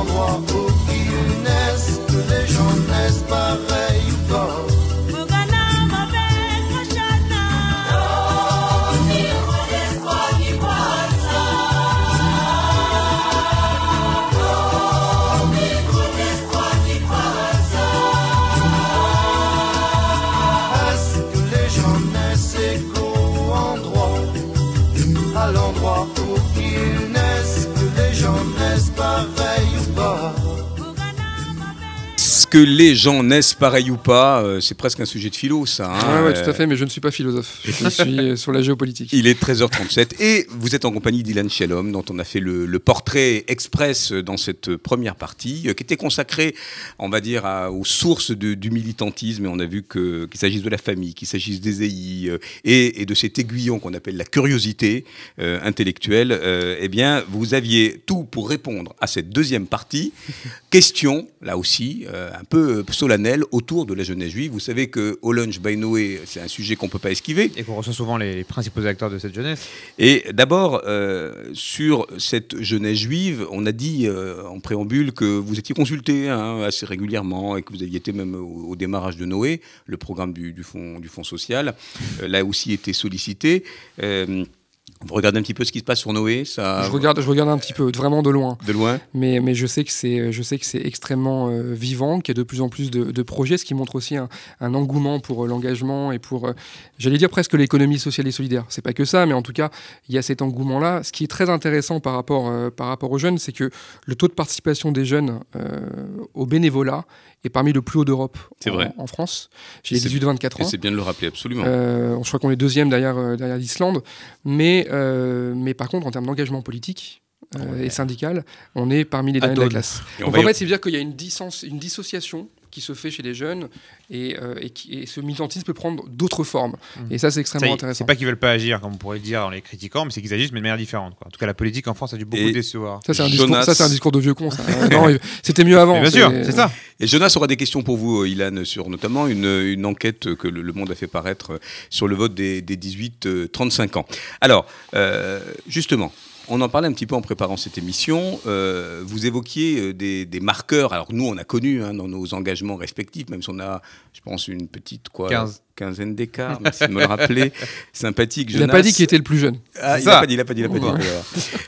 endroit que les gens naissent pareils ou pas euh, C'est presque un sujet de philo, ça. hein. Ouais, ouais, tout Euh, à fait, mais je ne suis pas philosophe. Je suis euh, sur la géopolitique. Il est 13h37 et vous êtes en compagnie d'Ilan Shalom, dont on a fait le, le portrait express dans cette première partie, euh, qui était consacrée, on va dire, à- aux sources de- du militantisme. Et on a vu qu'il s'agisse de la famille, qu'il s'agisse des EI euh, et, et de cet aiguillon qu'on appelle la curiosité euh, intellectuelle. euh, eh bien, vous aviez tout pour répondre à cette deuxième partie. Question, là aussi, euh, un peu solennelle, autour de la jeunesse juive. Vous savez que au lunch by Noé, c'est un sujet qu'on ne peut pas esquiver. Et qu'on reçoit souvent les, principaux acteurs de cette jeunesse. Et d'abord, euh, sur cette jeunesse juive, on a dit euh, en préambule que vous étiez consulté hein, assez régulièrement et que vous aviez été même au, au démarrage de Noé, le programme du, du fonds, du fonds social, euh, là aussi été sollicité. Vous regardez un petit peu ce qui se passe sur Noé, ça Je regarde, je regarde un petit peu, vraiment de loin. de loin. Mais, mais je sais que c'est, je sais que c'est extrêmement euh, vivant, qu'il y a de plus en plus de, de projets, ce qui montre aussi un, un engouement pour euh, l'engagement et pour, euh, j'allais dire presque l'économie sociale et solidaire. C'est pas que ça, mais en tout cas, il y a cet engouement-là. Ce qui est très intéressant par rapport, par rapport aux jeunes, c'est que le taux de participation des jeunes au bénévolat est parmi le plus haut d'Europe C'est en, vrai. en France, chez les C'est- 18-24 Et ans. c'est bien de le rappeler, absolument. Je crois qu'on est deuxième derrière, derrière l'Islande. Mais, euh, mais par contre, en termes d'engagement politique euh, et syndical, on est parmi les derniers de la classe. Donc en fait, c'est dire qu'il y a une dissociation qui se fait chez les jeunes et, euh, et, qui- et ce militantisme peut prendre d'autres formes. Et ça, c'est Ça, extrêmement y- intéressant. C'est pas qu'ils veulent pas agir, comme on pourrait le dire en les critiquant, mais c'est qu'ils agissent, mais de manière différente. Quoi. En tout cas, la politique en France a dû beaucoup Et- décevoir. Ça, c'est un, discours- Jonas. ça, c'est un discours de vieux con. ça. Euh, c'était mieux avant. Mais bien sûr, c'est ça. Et Jonas aura des questions pour vous, euh, Ilan, sur notamment une, une enquête que le, Le Monde a fait paraître sur le vote des, des 18-35 ans. Alors, euh, justement, on en parlait un petit peu en préparant cette émission. euh, vous évoquiez euh, des, des marqueurs. Alors, nous, on a connu hein, dans nos engagements respectifs, même si on a, je pense, une petite quoi, Quinze. quinzaine d'écarts, merci de me le rappeler. Sympathique, Il n'a Jonas. pas dit qu'il était le plus jeune. Ah, il n'a pas dit, il n'a pas dit, il a pas dit. Ouais. voilà.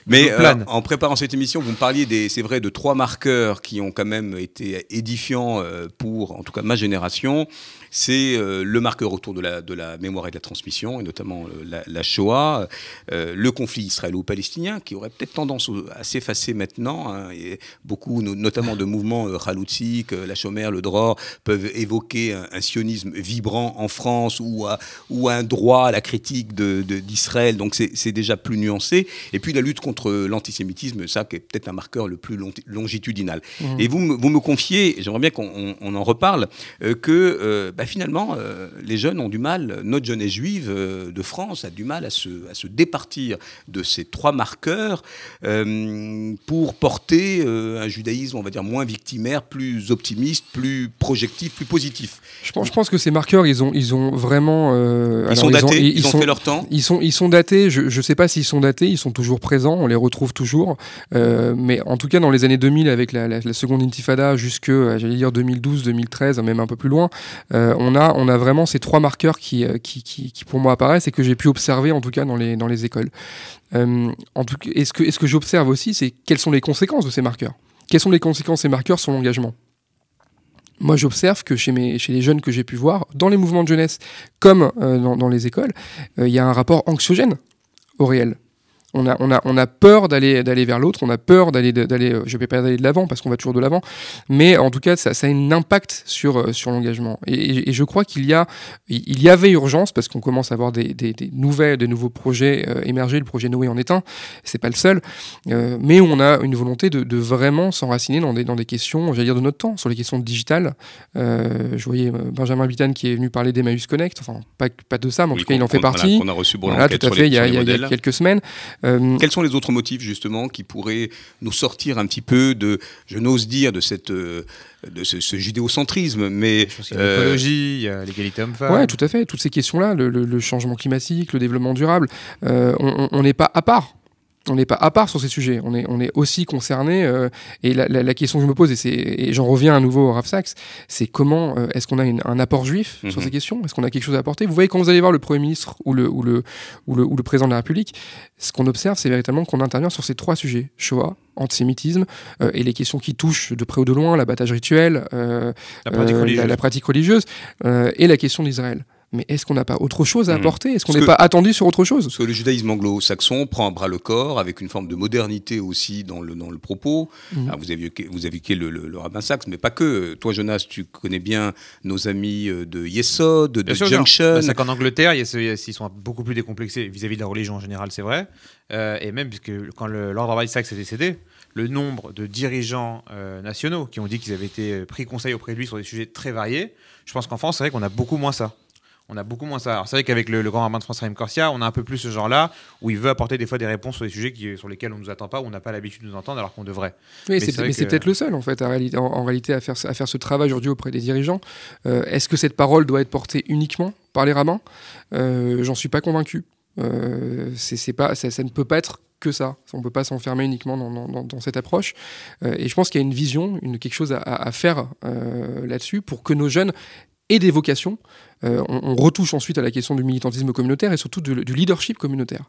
Mais euh, en préparant cette émission, vous me parliez, des, c'est vrai, de trois marqueurs qui ont quand même été édifiants pour, en tout cas, ma génération. C'est euh, le marqueur autour de la, de la mémoire et de la transmission, et notamment euh, la, la Shoah, euh, le conflit israélo-palestinien, qui aurait peut-être tendance à s'effacer maintenant. hein, et beaucoup, no- notamment de mouvements Khaloutzik, la Chomer, le Dror, peuvent évoquer un, un sionisme vibrant en France ou, à- ou un droit à la critique de- de- d'Israël. Donc c'est déjà plus nuancé. Et puis la lutte contre l'antisémitisme, ça qui est peut-être un marqueur le plus long- longitudinal. Mhm. Et vous, me- vous me confiez, j'aimerais bien qu'on on- on en reparle, euh, que euh, bah, finalement, euh, les jeunes ont du mal, notre jeunesse juive euh, de France a du mal à se, à se départir de ces trois marqueurs euh, pour porter un judaïsme, on va dire, moins victimaire, plus optimiste, plus projectif, plus positif. Je pense, je pense que ces marqueurs, ils ont, ils ont vraiment. Ils alors, sont datés, ils, ont sont- fait leur temps. Ils sont, ils sont datés, je ne sais pas s'ils sont datés, ils sont toujours présents, on les retrouve toujours. Mais en tout cas, dans les années 2000, avec la, la- la seconde intifada jusque, j'allais dire, 2012, 2013, même un peu plus loin, euh, on, a, on a vraiment ces trois marqueurs qui, euh, qui, pour moi apparaissent et que j'ai pu observer, en tout cas, dans les, écoles. Euh, et ce que, et ce que j'observe aussi, c'est quelles sont les conséquences de ces marqueurs? Quelles sont les conséquences de ces marqueurs sur l'engagement? Moi, j'observe que chez, les jeunes que j'ai pu voir, dans les mouvements de jeunesse comme euh, dans, les écoles, euh, il y a un rapport anxiogène au réel. On a, on a, on a peur d'aller d'aller vers l'autre, on a peur d'aller d'aller euh, je vais pas d'aller de l'avant parce qu'on va toujours de l'avant, mais en tout cas ça, ça a un impact sur euh, sur l'engagement et, je crois qu'il y a il y avait urgence parce qu'on commence à avoir des, des, des nouvelles des nouveaux projets euh, émerger, le projet Noé en est un, c'est pas le seul, euh, mais on a une volonté de, de vraiment s'enraciner dans des dans des questions j'allais dire de notre temps sur les questions digitales. Euh, je voyais Benjamin Bitan qui est venu parler d'Emmaüs Connect, enfin pas pas de ça, mais en Oui, tout cas il en fait qu'on- voilà, partie. qu'on a reçu Voilà, tout à fait, il y, a, il y quelques semaines. Euh, Quels sont les autres motifs justement qui pourraient nous sortir un petit peu de, je n'ose dire, de cette, euh, de ce, ce judéocentrisme, mais Je pense qu'il y a euh, l'écologie, il y a l'égalité homme-femme. Ouais, tout à fait. Toutes ces questions-là, le, le- le changement climatique, le développement durable, euh, on n'est pas à part. On n'est pas à part sur ces sujets. On est, on est aussi concerné. euh, et la, la- la question que je me pose, et, c'est- et j'en reviens à nouveau au Rav Sachs, c'est comment euh, est-ce qu'on a une- un apport juif sur Mhm. ces questions? Est-ce qu'on a quelque chose à apporter? Vous voyez, quand vous allez voir le Premier ministre ou le, ou le, ou le, ou le président de la République, ce qu'on observe, c'est véritablement qu'on intervient sur ces trois sujets Shoah, antisémitisme euh, et les questions qui touchent de près ou de loin l'abattage rituel, euh, La pratique euh, religieuse. la pratique religieuse, euh, et la question d'Israël. Mais est-ce qu'on n'a pas autre chose à Mhm. apporter? Est-ce qu'on n'est pas attendu sur autre chose? Parce que le judaïsme anglo-saxon prend à bras le corps avec une forme de modernité aussi dans le, dans le propos. Mhm. Alors, vous avez vous évoqué le, le- le rabbin Sachs, mais pas que. Toi, Jonas, tu connais bien nos amis euh, de Yesod, de Bien sûr, bien. Junction. Bah, c'est qu'en Angleterre, ils sont beaucoup plus décomplexés vis-à-vis de la religion en général, c'est vrai. Euh, et même puisque quand le Lord Rabbi Sachs est décédé, le nombre de dirigeants euh, nationaux qui ont dit qu'ils avaient été pris conseil auprès de lui sur des sujets très variés, je pense qu'en France, c'est vrai qu'on a beaucoup moins ça. On a beaucoup moins ça. Alors c'est vrai qu'avec le, le grand rabbin de France, Raïm Corsia, on a un peu plus ce genre-là, où il veut apporter des fois des réponses sur des sujets qui, sur lesquels on ne nous attend pas, où on n'a pas l'habitude de nous entendre, alors qu'on devrait. Oui, Mais c'est- que- peut-être le seul en fait, en réalité, en, en réalité à, faire, ce- à faire ce travail aujourd'hui auprès des dirigeants. Euh, Est-ce que cette parole doit être portée uniquement par les rabbins? Euh, J'en suis pas convaincu. Euh, c'est pas, ça, ça ne peut pas être que ça. On ne peut pas s'enfermer uniquement dans, dans- dans- dans cette approche. Euh, et je pense qu'il y a une vision, une, quelque chose à, à- à faire euh, là-dessus pour que nos jeunes aient des vocations. Euh, on, on retouche ensuite à la question du militantisme communautaire et surtout du, du leadership communautaire.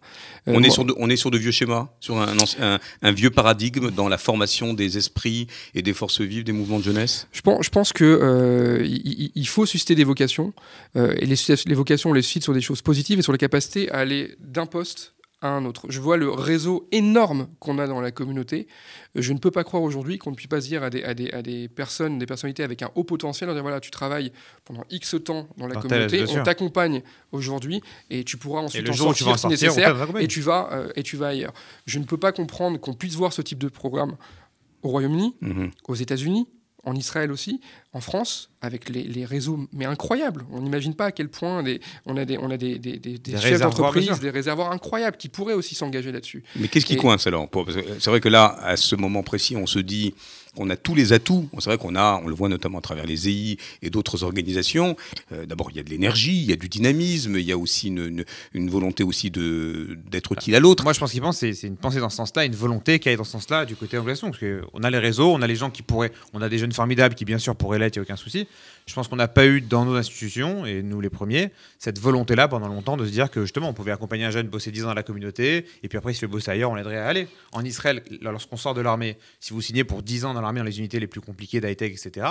Euh, On est, sur de, on est sur de vieux schémas, sur un, anci- un- un vieux paradigme dans la formation des esprits et des forces vives des mouvements de jeunesse? Je pense, je pense que euh, il, faut susciter des vocations et les, les vocations on les suscite sur des choses positives et sur la capacité à aller d'un poste à un autre. Je vois le réseau énorme qu'on a dans la communauté. Je ne peux pas croire aujourd'hui qu'on ne puisse pas dire à des, à des, à des personnes, des personnalités avec un haut potentiel, dire voilà, tu travailles pendant X temps dans la communauté, on t'accompagne aujourd'hui et tu pourras ensuite en où tu en sortir sortir, nécessaire et tu vas euh, et tu vas ailleurs. Je ne peux pas comprendre qu'on puisse voir ce type de programme au Royaume-Uni, Mhm. aux États-Unis, en Israël aussi, en France, avec les, les réseaux, mais incroyables. On n'imagine pas à quel point des- on a des, on a des, des- des- des Des chefs réservoirs, d'entreprise, des réservoirs incroyables qui pourraient aussi s'engager là-dessus. Mais qu'est-ce qui Et- coince alors C'est vrai que là, à ce moment précis, on se dit qu'on a tous les atouts. C'est vrai qu'on a, on le voit notamment à travers les EI et d'autres organisations. Euh, D'abord, il y a de l'énergie, il y a du dynamisme, il y a aussi une, une- une volonté aussi de d'être utile à l'autre. Moi, je pense qu'il pense c'est c'est une pensée dans ce sens-là, une volonté qui aille dans ce sens-là du côté anglo-saxon. Parce qu'on a les réseaux, on a les gens qui pourraient, on a des jeunes formidables qui, bien sûr, pourraient il n'y a aucun souci. Je pense qu'on n'a pas eu dans nos institutions, et nous les premiers, cette volonté-là pendant longtemps de se dire que justement, on pouvait accompagner un jeune bosser 10 ans dans la communauté, et puis après, il se fait bosser ailleurs, on l'aiderait à aller. En Israël, lorsqu'on sort de l'armée, si vous signez pour 10 ans dans l'armée, dans les unités les plus compliquées d'high-tech, etc.,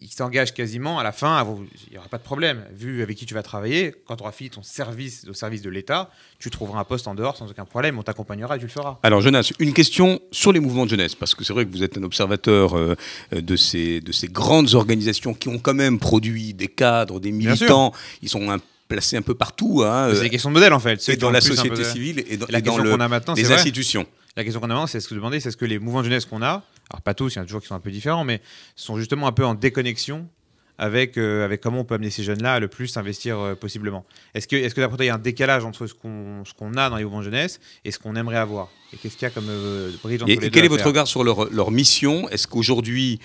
il s'engage quasiment à la fin, il n'y aura pas de problème. Vu avec qui tu vas travailler, quand tu auras fini ton service au service de l'État, tu trouveras un poste en dehors sans aucun problème, on t'accompagnera et tu le feras. Alors Jonas, une question sur les mouvements de jeunesse, parce que c'est vrai que vous êtes un observateur euh, de, ces, de ces grandes organisations qui ont quand produit des cadres, des militants. Ils sont un- placés un peu partout, hein, c'est euh, des questions de modèle en fait. Qui dans la peu société de- civile et dans, La et dans question le- qu'on a maintenant, c'est les vrai. institutions. La question qu'on a maintenant, c'est ce que je demandais, c'est est-ce que les mouvements de jeunesse qu'on a, alors pas tous, il y en a toujours qui sont un peu différents, mais sont justement un peu en déconnexion avec, euh, avec comment on peut amener ces jeunes-là à le plus s'investir euh, possiblement. Est-ce que, est-ce que d'après toi, il y a un décalage entre ce qu'on, ce qu'on a dans les mouvements de jeunesse et ce qu'on aimerait avoir? Et qu'est-ce qu'il y a comme euh, bridge entre Et, les et deux quel est votre regard sur leur, leur mission? Est-ce qu'aujourd'hui,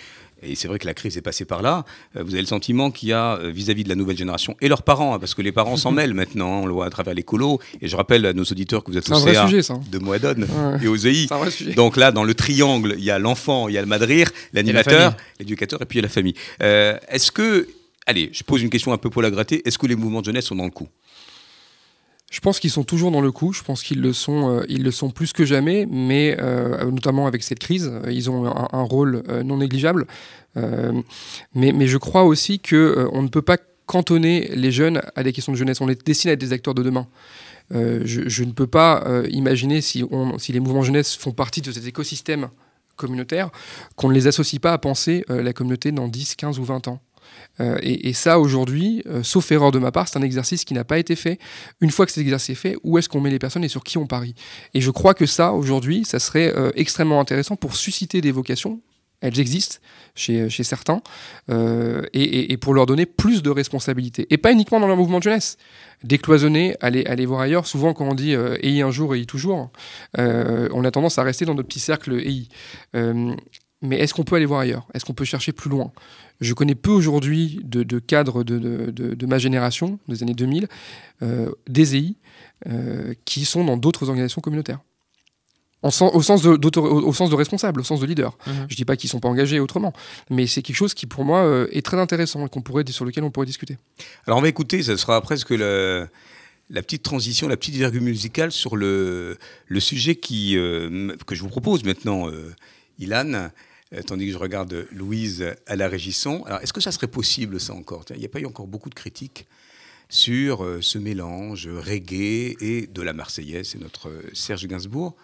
et c'est vrai que la crise est passée par là, euh, vous avez le sentiment qu'il y a euh, vis-à-vis de la nouvelle génération et leurs parents, hein, parce que les parents s'en mêlent maintenant, hein, on le voit à travers les colos, et je rappelle à nos auditeurs que vous êtes au CA sujet, ça. de Moadone Ouais. et aux EI. Donc là, dans le triangle, il y a l'enfant, il y a le madrir, l'animateur, l'éducateur et puis il y a la famille. Euh, est-ce que, allez, je pose une question un peu pour la gratter, est-ce que les mouvements de jeunesse sont dans le coup? Je pense qu'ils sont toujours dans le coup. Je pense qu'ils le sont, euh, ils le sont plus que jamais, mais euh, notamment avec cette crise, euh, ils ont un, rôle non négligeable. Mais, je crois aussi que on ne peut pas cantonner les jeunes à des questions de jeunesse. On est destiné à être des acteurs de demain. Je, ne peux pas imaginer si, les mouvements jeunesse font partie de cet écosystème communautaire qu'on ne les associe pas à penser la communauté dans 10, 15 ou 20 ans. Euh, et, ça, aujourd'hui, euh, sauf erreur de ma part, c'est un exercice qui n'a pas été fait. Une fois que cet exercice est fait, où est-ce qu'on met les personnes et sur qui on parie? Et je crois que ça, aujourd'hui, ça serait euh, extrêmement intéressant pour susciter des vocations. Elles existent chez, chez certains, et, pour leur donner plus de responsabilités. Et pas uniquement dans leur mouvement de jeunesse. Décloisonner, aller, aller voir ailleurs. Souvent, quand on dit ayez un jour, ayez toujours, on a tendance à rester dans notre petit cercle EI. Mais est-ce qu'on peut aller voir ailleurs? Est-ce qu'on peut chercher plus loin? Je connais peu aujourd'hui de, de cadres de, de- de- de ma génération, des années 2000, euh, des EI, euh, qui sont dans d'autres organisations communautaires. En au, sens de, au, au sens de responsable, au sens de leader. Mhm. Je dis pas qu'ils sont pas engagés autrement, mais c'est quelque chose qui pour moi euh, est très intéressant et qu'on pourrait, sur lequel on pourrait discuter. Alors on va écouter, ça sera presque le- la petite transition, la petite virgule musicale sur le, le sujet qui, que je vous propose maintenant, Ilan, tandis que je regarde Louise à la régisson. Alors est-ce que ça serait possible ça encore? Il n'y a pas eu encore beaucoup de critiques sur euh, ce mélange reggae et de la Marseillaise. C'est notre euh, Serge Gainsbourg.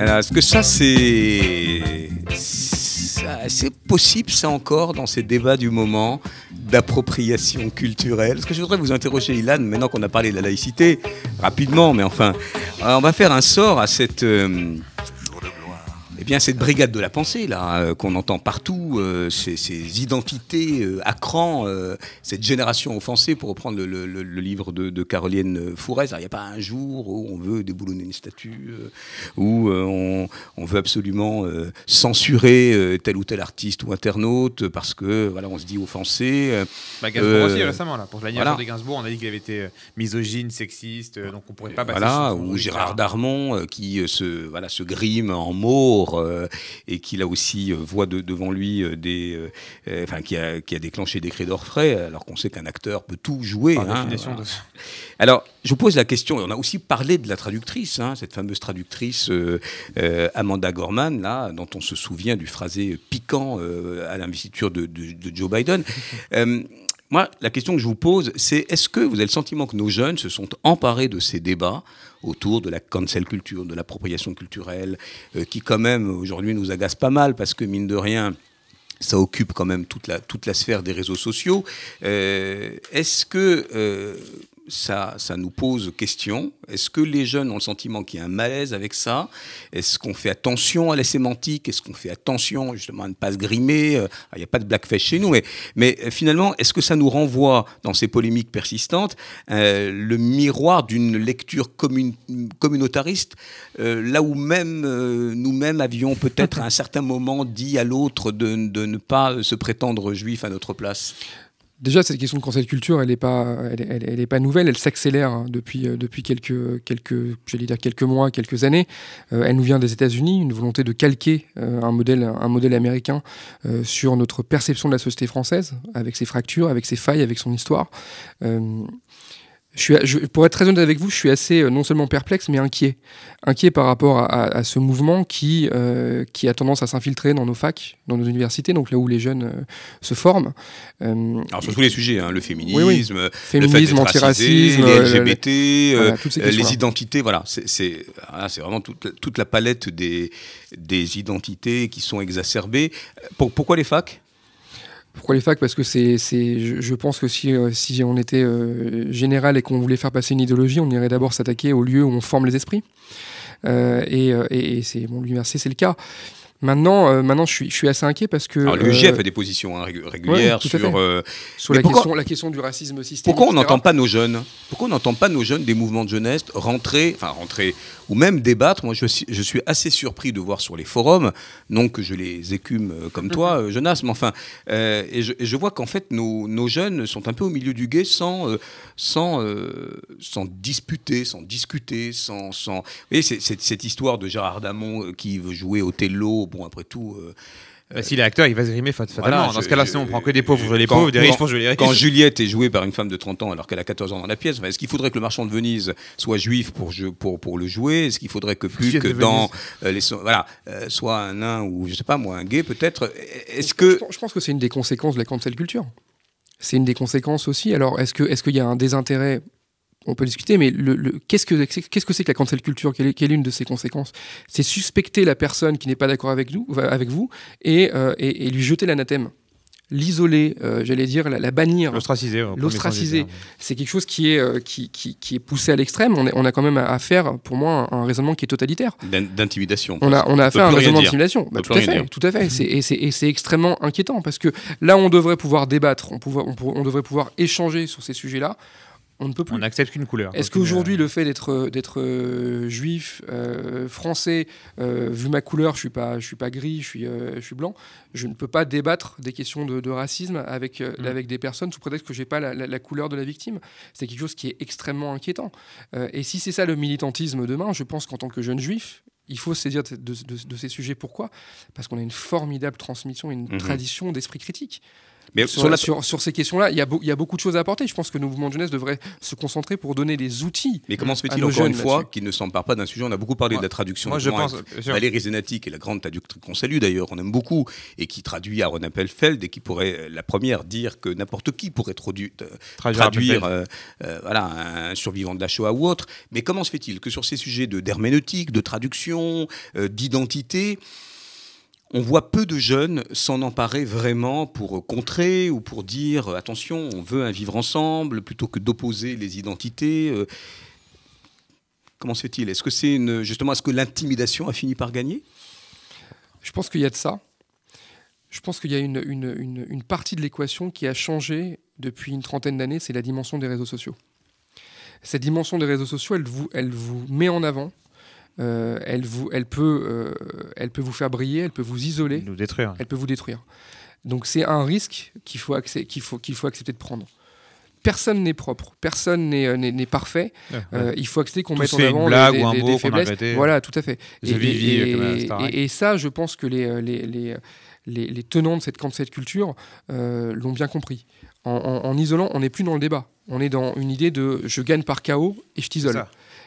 Est-ce que ça, c'est. ça- C'est possible, ça encore, dans ces débats du moment d'appropriation culturelle? Parce que je voudrais vous interroger, Ilan, maintenant qu'on a parlé de la laïcité, rapidement, mais enfin, euh, on va faire un sort à cette. euh, eh bien, cette brigade de la pensée, là, euh, qu'on entend partout, euh, ces, ces identités euh, à cran, euh, cette génération offensée, pour reprendre le, le- le- le livre de, de Caroline Fourez, il n'y a pas un jour où on veut déboulonner une statue, où on, on veut absolument censurer tel ou tel artiste ou internaute, parce que, voilà, on se dit offensé. Bah, Gainsbourg aussi récemment là pour l'anniversaire voilà. de Gainsbourg on a dit qu'il avait été misogyne sexiste donc on pourrait pas passer Voilà, ou Gérard. Darmon qui se, voilà, se grime en Maure euh, et qui là aussi euh, voit de- devant lui euh, des, enfin qui a, qui a déclenché des cris d'orfraie alors qu'on sait qu'un acteur peut tout jouer. Par hein, définition voilà. de- Alors, je vous pose la question, et on a aussi parlé de la traductrice, hein, cette fameuse traductrice euh, euh, Amanda Gorman, là, dont on se souvient du phrasé piquant euh, à l'investiture de, de- de Joe Biden. Moi, la question que je vous pose, c'est est-ce que vous avez le sentiment que nos jeunes se sont emparés de ces débats autour de la cancel culture, de l'appropriation culturelle, euh, qui quand même aujourd'hui nous agace pas mal parce que mine de rien, ça occupe quand même toute la, toute la sphère des réseaux sociaux. Euh, Est-ce que euh, ça, ça nous pose question. Est-ce que les jeunes ont le sentiment qu'il y a un malaise avec ça? Est-ce qu'on fait attention à la sémantique? Est-ce qu'on fait attention justement à ne pas se grimer? Euh, Il n'y a pas de blackface chez nous, mais, mais euh, finalement, est-ce que ça nous renvoie dans ces polémiques persistantes euh, le miroir d'une lecture commun- communautariste, euh, là où même euh, nous-mêmes avions peut-être à un certain moment dit à l'autre de, de ne pas se prétendre juif à notre place? Déjà, cette question de cancel culture, elle n'est pas, elle, pas nouvelle. Elle s'accélère hein, depuis, euh, depuis quelques, quelques, dire quelques mois, quelques années. Euh, elle nous vient des États-Unis, une volonté de calquer euh, un modèle, un modèle américain sur notre perception de la société française, avec ses fractures, avec ses failles, avec son histoire. Je suis, je- pour être très honnête avec vous, je suis assez euh, non seulement perplexe, mais inquiet. Inquiet par rapport à, à- à ce mouvement qui, euh, qui a tendance à s'infiltrer dans nos facs, dans nos universités, donc là où les jeunes euh, se forment. Alors sur tous les sujets, hein, le féminisme, Oui, oui. le féminisme, d'être antiracisme, les LGBT, voilà, les identités, voilà, c'est c'est voilà, vraiment toute, la- toute la palette des, des identités qui sont exacerbées. Pour- pourquoi les facs? Pourquoi les facs? Parce que c'est, c'est, je, je pense que si, euh, si on était euh, général et qu'on voulait faire passer une idéologie, on irait d'abord s'attaquer au lieu où on forme les esprits. Euh, et, et- et c'est bon, l'université, c'est le cas. Maintenant, euh, maintenant, je suis, je suis assez inquiet parce que Alors l'UGF euh, a des positions hein, régu- régulières sur euh, sur la pourquoi- question, la question du racisme systémique. Pourquoi on n'entend pas nos jeunes? Pourquoi on n'entend pas nos jeunes des mouvements de jeunesse rentrer, enfin rentrer, ou même débattre Moi, je suis, je suis assez surpris de voir sur les forums, non que je les écume euh, comme toi, euh, Jonas, mais enfin, euh, et, je, et je vois qu'en fait nos, nos jeunes sont un peu au milieu du guet sans, euh, sans, euh, sans disputer, sans discuter, sans, sans. Vous voyez, c'est- cette histoire de Gérard Damon qui veut jouer Othello. Bon, après tout. Euh, Bah, S'il est acteur, il va se grimer fat- fatalement. Voilà, Dans je- ce cas-là, je- sinon on prend que des pauvres pour jouer les quand- pauvres, des riches quand- pour jouer les riches. Quand Juliette est jouée par une femme de 30 ans alors qu'elle a 14 ans dans la pièce, enfin, est-ce qu'il faudrait que le marchand de Venise soit juif pour, je- pour, pour le jouer? Est-ce qu'il faudrait que plus que dans euh, les voilà euh, soit un nain ou je sais pas moi un gay peut-être? Est-ce Je que pense- je pense que c'est une des conséquences de la cancel culture. C'est une des conséquences aussi. Alors, est-ce que est-ce qu'il y a un désintérêt On peut discuter, mais le, le- qu'est-ce que c'est qu'est-ce que la cancel culture? Quelle est, quelle est une de ses conséquences? C'est suspecter la personne qui n'est pas d'accord avec nous, avec vous, et, euh, et- et lui jeter l'anathème, l'isoler, euh, j'allais dire, la, la bannir. L'ostraciser. L'ostraciser. C'est quelque chose qui est, euh, qui, qui- qui est poussé à l'extrême. On, a quand même à, à faire, pour moi, un, un raisonnement qui est totalitaire. d'in- d'intimidation On a, on a affaire à un raisonnement d'intimidation. Bah, tout plus à fait, tout à fait. C'est- Et c'est- et c'est extrêmement inquiétant parce que là, on devrait pouvoir débattre, on, pouvoir- on pour- on devrait pouvoir échanger sur ces sujets-là. On ne peut plus. On n'accepte qu'une couleur. Est-ce qu'aujourd'hui, euh, le fait d'être euh, d'être euh, juif, euh, français, euh, vu ma couleur, je suis pas je suis pas gris, je suis euh, je suis blanc, je ne peux pas débattre des questions de, de racisme avec Mm. avec des personnes sous prétexte que j'ai pas la, la- la couleur de la victime. C'est quelque chose qui est extrêmement inquiétant. Euh, et si c'est ça le militantisme demain, je pense qu'en tant que jeune juif, il faut se saisir de, de- de- de ces sujets. Pourquoi? Parce qu'on a une formidable transmission, une Mhm. tradition d'esprit critique. Mais sur, sur la- sur- sur ces questions-là, il y, a y beaucoup de choses à apporter. Je pense que le mouvement de jeunesse devrait se concentrer pour donner les outils. Mais comment se à fait-il encore une fois là-dessus. qu'il ne s'empare pas d'un sujet? On a beaucoup parlé Moi- de la traduction. Moi, je pense. Valérie Zenati, qui est la grande traductrice qu'on salue d'ailleurs, on aime beaucoup, et qui traduit Aaron Appelfeld, et qui pourrait, euh, la première, dire que n'importe qui pourrait tradu- euh, Traduire euh, euh, voilà, un survivant de la Shoah ou autre. Mais comment se fait-il que sur ces sujets de d'herméneutique, de traduction, euh, d'identité, on voit peu de jeunes s'en emparer vraiment pour contrer ou pour dire euh, attention, on veut un vivre ensemble plutôt que d'opposer les identités. euh. Comment se fait-il? Est-ce que c'est justement, est-ce que l'intimidation a fini par gagner? Je pense qu'il y a de ça. Je pense qu'il y a une, une- une- une partie de l'équation qui a changé depuis une trentaine d'années, c'est la dimension des réseaux sociaux. Cette dimension des réseaux sociaux, elle vous, elle vous met en avant, euh, elle, vous, elle, peut, euh, elle peut vous faire briller, elle peut vous isoler, Nous détruire. elle peut vous détruire. Donc c'est un risque qu'il faut, accé- qu'il faut, qu'il faut accepter de prendre. Personne n'est propre, personne n'est, euh, parfait. Euh, il faut accepter qu'on mette en avant blague les, ou un des- mot des qu'on a faiblesses. Voilà, tout à fait. Et, ça, je pense que les, tenants de cette cancel culture l'ont bien compris. En, en- en isolant, on n'est plus dans le débat. On est dans une idée de je gagne par chaos et je t'isole.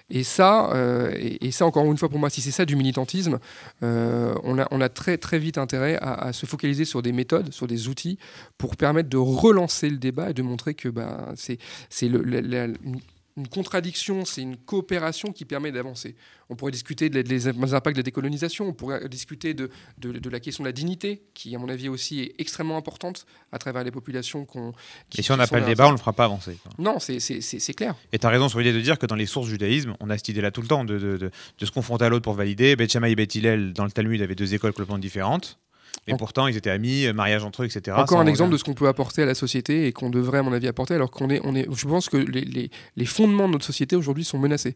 Et ça, euh, et, ça encore une fois pour moi, si c'est ça du militantisme, euh, on, a, très très vite intérêt à, à se focaliser sur des méthodes, sur des outils pour permettre de relancer le débat et de montrer que bah, c'est le- la- la- une, contradiction, c'est une coopération qui permet d'avancer. On pourrait discuter de des impacts de la décolonisation, on pourrait discuter de, de, de la question de la dignité, qui à mon avis aussi est extrêmement importante à travers les populations qu'on. Et si on n'a pas le débat, on ne le fera pas avancer. quoi. Non, c'est- clair. Et tu as raison sur l'idée de dire que dans les sources judaïsme, on a cette idée-là tout le temps, de, de, de- de se confronter à l'autre pour valider. Beth Shammai et Beth Hillel, dans le Talmud, avaient deux écoles complètement différentes. Et En- pourtant, ils étaient amis, euh, mariage entre eux, etc. Encore un exemple de ce qu'on peut apporter à la société et qu'on devrait, à mon avis, apporter, alors qu'on est, on est, je pense que les, les- les fondements de notre société aujourd'hui sont menacés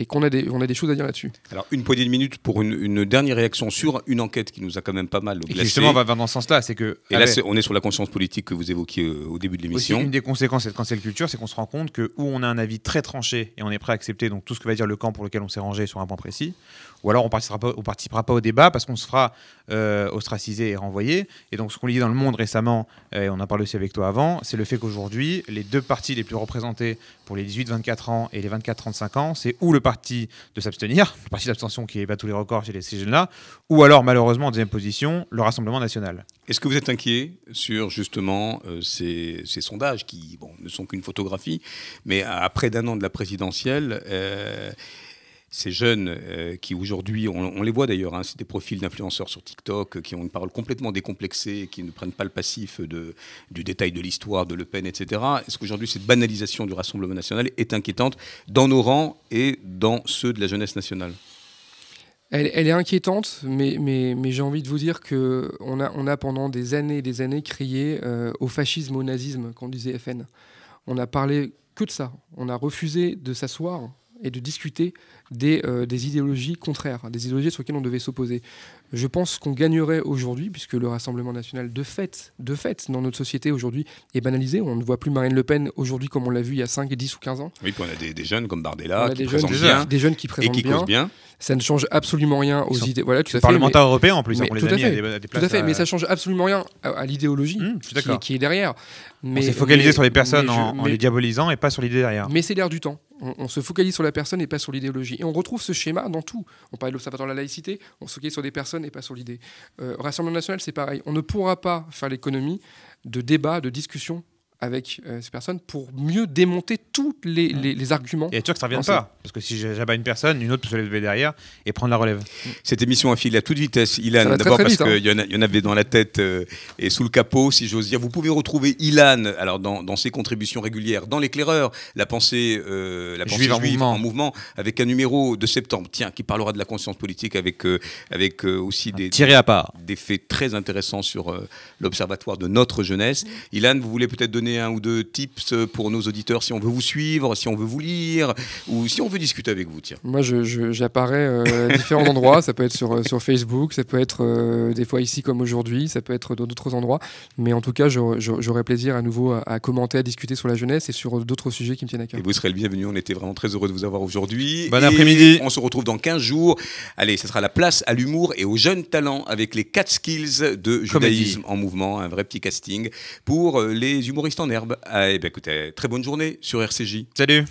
et qu'on a des, on a des choses à dire là-dessus. Alors, une poignée de minutes pour une, une dernière réaction sur une enquête qui nous a quand même pas mal Et glacé. justement va va dans ce sens-là. C'est que. Et là, avec- c'est- on est sur la conscience politique que vous évoquiez euh, au début de l'émission. une des conséquences de cette cancel culture, c'est qu'on se rend compte que où on a un avis très tranché et on est prêt à accepter donc tout ce que va dire le camp pour lequel on s'est rangé sur un point précis, ou alors on participera pas, on participera pas au débat parce qu'on se fera euh, ostraciser et renvoyer. Et donc ce qu'on lit dans le monde récemment, et on en parle aussi avec toi avant, c'est le fait qu'aujourd'hui les deux partis les plus représentés pour les 18-24 ans et les 24-35 ans, c'est ou le parti de s'abstenir, le parti d'abstention qui bat tous les records chez ces jeunes-là, ou alors malheureusement en deuxième position le Rassemblement national. Est-ce que vous êtes inquiet sur justement euh, ces, sondages qui ne sont qu'une photographie, mais après d'un an de la présidentielle, euh, ces jeunes euh, qui aujourd'hui, on, les voit d'ailleurs, hein, c'est des profils d'influenceurs sur TikTok euh, qui ont une parole complètement décomplexée, qui ne prennent pas le passif du détail de l'histoire de Le Pen, etc. Est-ce qu'aujourd'hui cette banalisation du Rassemblement national est inquiétante dans nos rangs et dans ceux de la jeunesse nationale? Elle, est inquiétante, mais, j'ai envie de vous dire que on a, on a pendant des années et des années crié euh, au fascisme, au nazisme, qu'on disait FN. On a parlé que de ça. On a refusé de s'asseoir et de discuter des, euh, des idéologies contraires, des idéologies sur lesquelles on devait s'opposer. Je pense qu'on gagnerait aujourd'hui, puisque le Rassemblement national, de fait, de fait, dans notre société aujourd'hui, est banalisé. On ne voit plus Marine Le Pen aujourd'hui comme on l'a vu il y a 5, 10 ou 15 ans. Oui, puis on a des, des jeunes comme on Bardella a qui des jeunes, bien des jeunes qui et présentent qui bien. causent bien. Ça ne change absolument rien aux idées. Voilà, tout à fait. Parlementaires européens en plus, mais hein, on les tout a à mis à fait. des, à des Tout à places fait, à- mais ça change absolument rien à, à l'idéologie suis qui, est- d'accord. qui est derrière. Mais, On s'est focalisé mais- sur les personnes mais je- en, en mais- les diabolisant et pas sur l'idée derrière. mais c'est l'air du temps. On, se focalise sur la personne et pas sur l'idéologie. Et on retrouve ce schéma dans tout. On parle de l'Observatoire de la laïcité, on se focalise sur des personnes et pas sur l'idée. Euh, Rassemblement national, c'est pareil. On ne pourra pas faire l'économie de débats, de discussions avec euh, ces personnes pour mieux démonter tous les, les- les arguments. Et être sûr que ça ne Non, revienne pas. Parce que si j'abats une personne, une autre peut se lever derrière et prendre la relève. Cette émission a filé à toute vitesse. Ilan, d'abord parce vite, hein. qu'il y, en y avait dans la tête euh, et sous le capot, si j'ose dire. Vous pouvez retrouver Ilan alors dans, dans ses contributions régulières, dans l'éclaireur, la pensée, euh, la pensée Juive juive, en mouvement. avec un numéro de septembre, tiens, qui parlera de la conscience politique avec, euh, avec euh, aussi des, Tiré à part. des faits très intéressants sur euh, l'observatoire de notre jeunesse. Ilan, vous voulez peut-être donner donner un ou deux tips pour nos auditeurs si on veut vous suivre, si on veut vous lire ou si on veut discuter avec vous. Tiens. Moi, j'apparais euh, à différents endroits. Ça peut être sur, euh, sur Facebook, ça peut être euh, des fois ici comme aujourd'hui, ça peut être dans d'autres endroits. Mais en tout cas, j'aurais plaisir à nouveau à, à commenter, à discuter sur la jeunesse et sur d'autres sujets qui me tiennent à cœur. Et vous serez le bienvenu. On était vraiment très heureux de vous avoir aujourd'hui. Bon après-midi. On se retrouve dans 15 jours. Allez, ce sera la place à l'humour et aux jeunes talents avec les 4 skills de judaïsme en mouvement. Un vrai petit casting pour euh, les humoristes en herbe. Ah, eh ben, écoutez, très bonne journée sur RCJ. Salut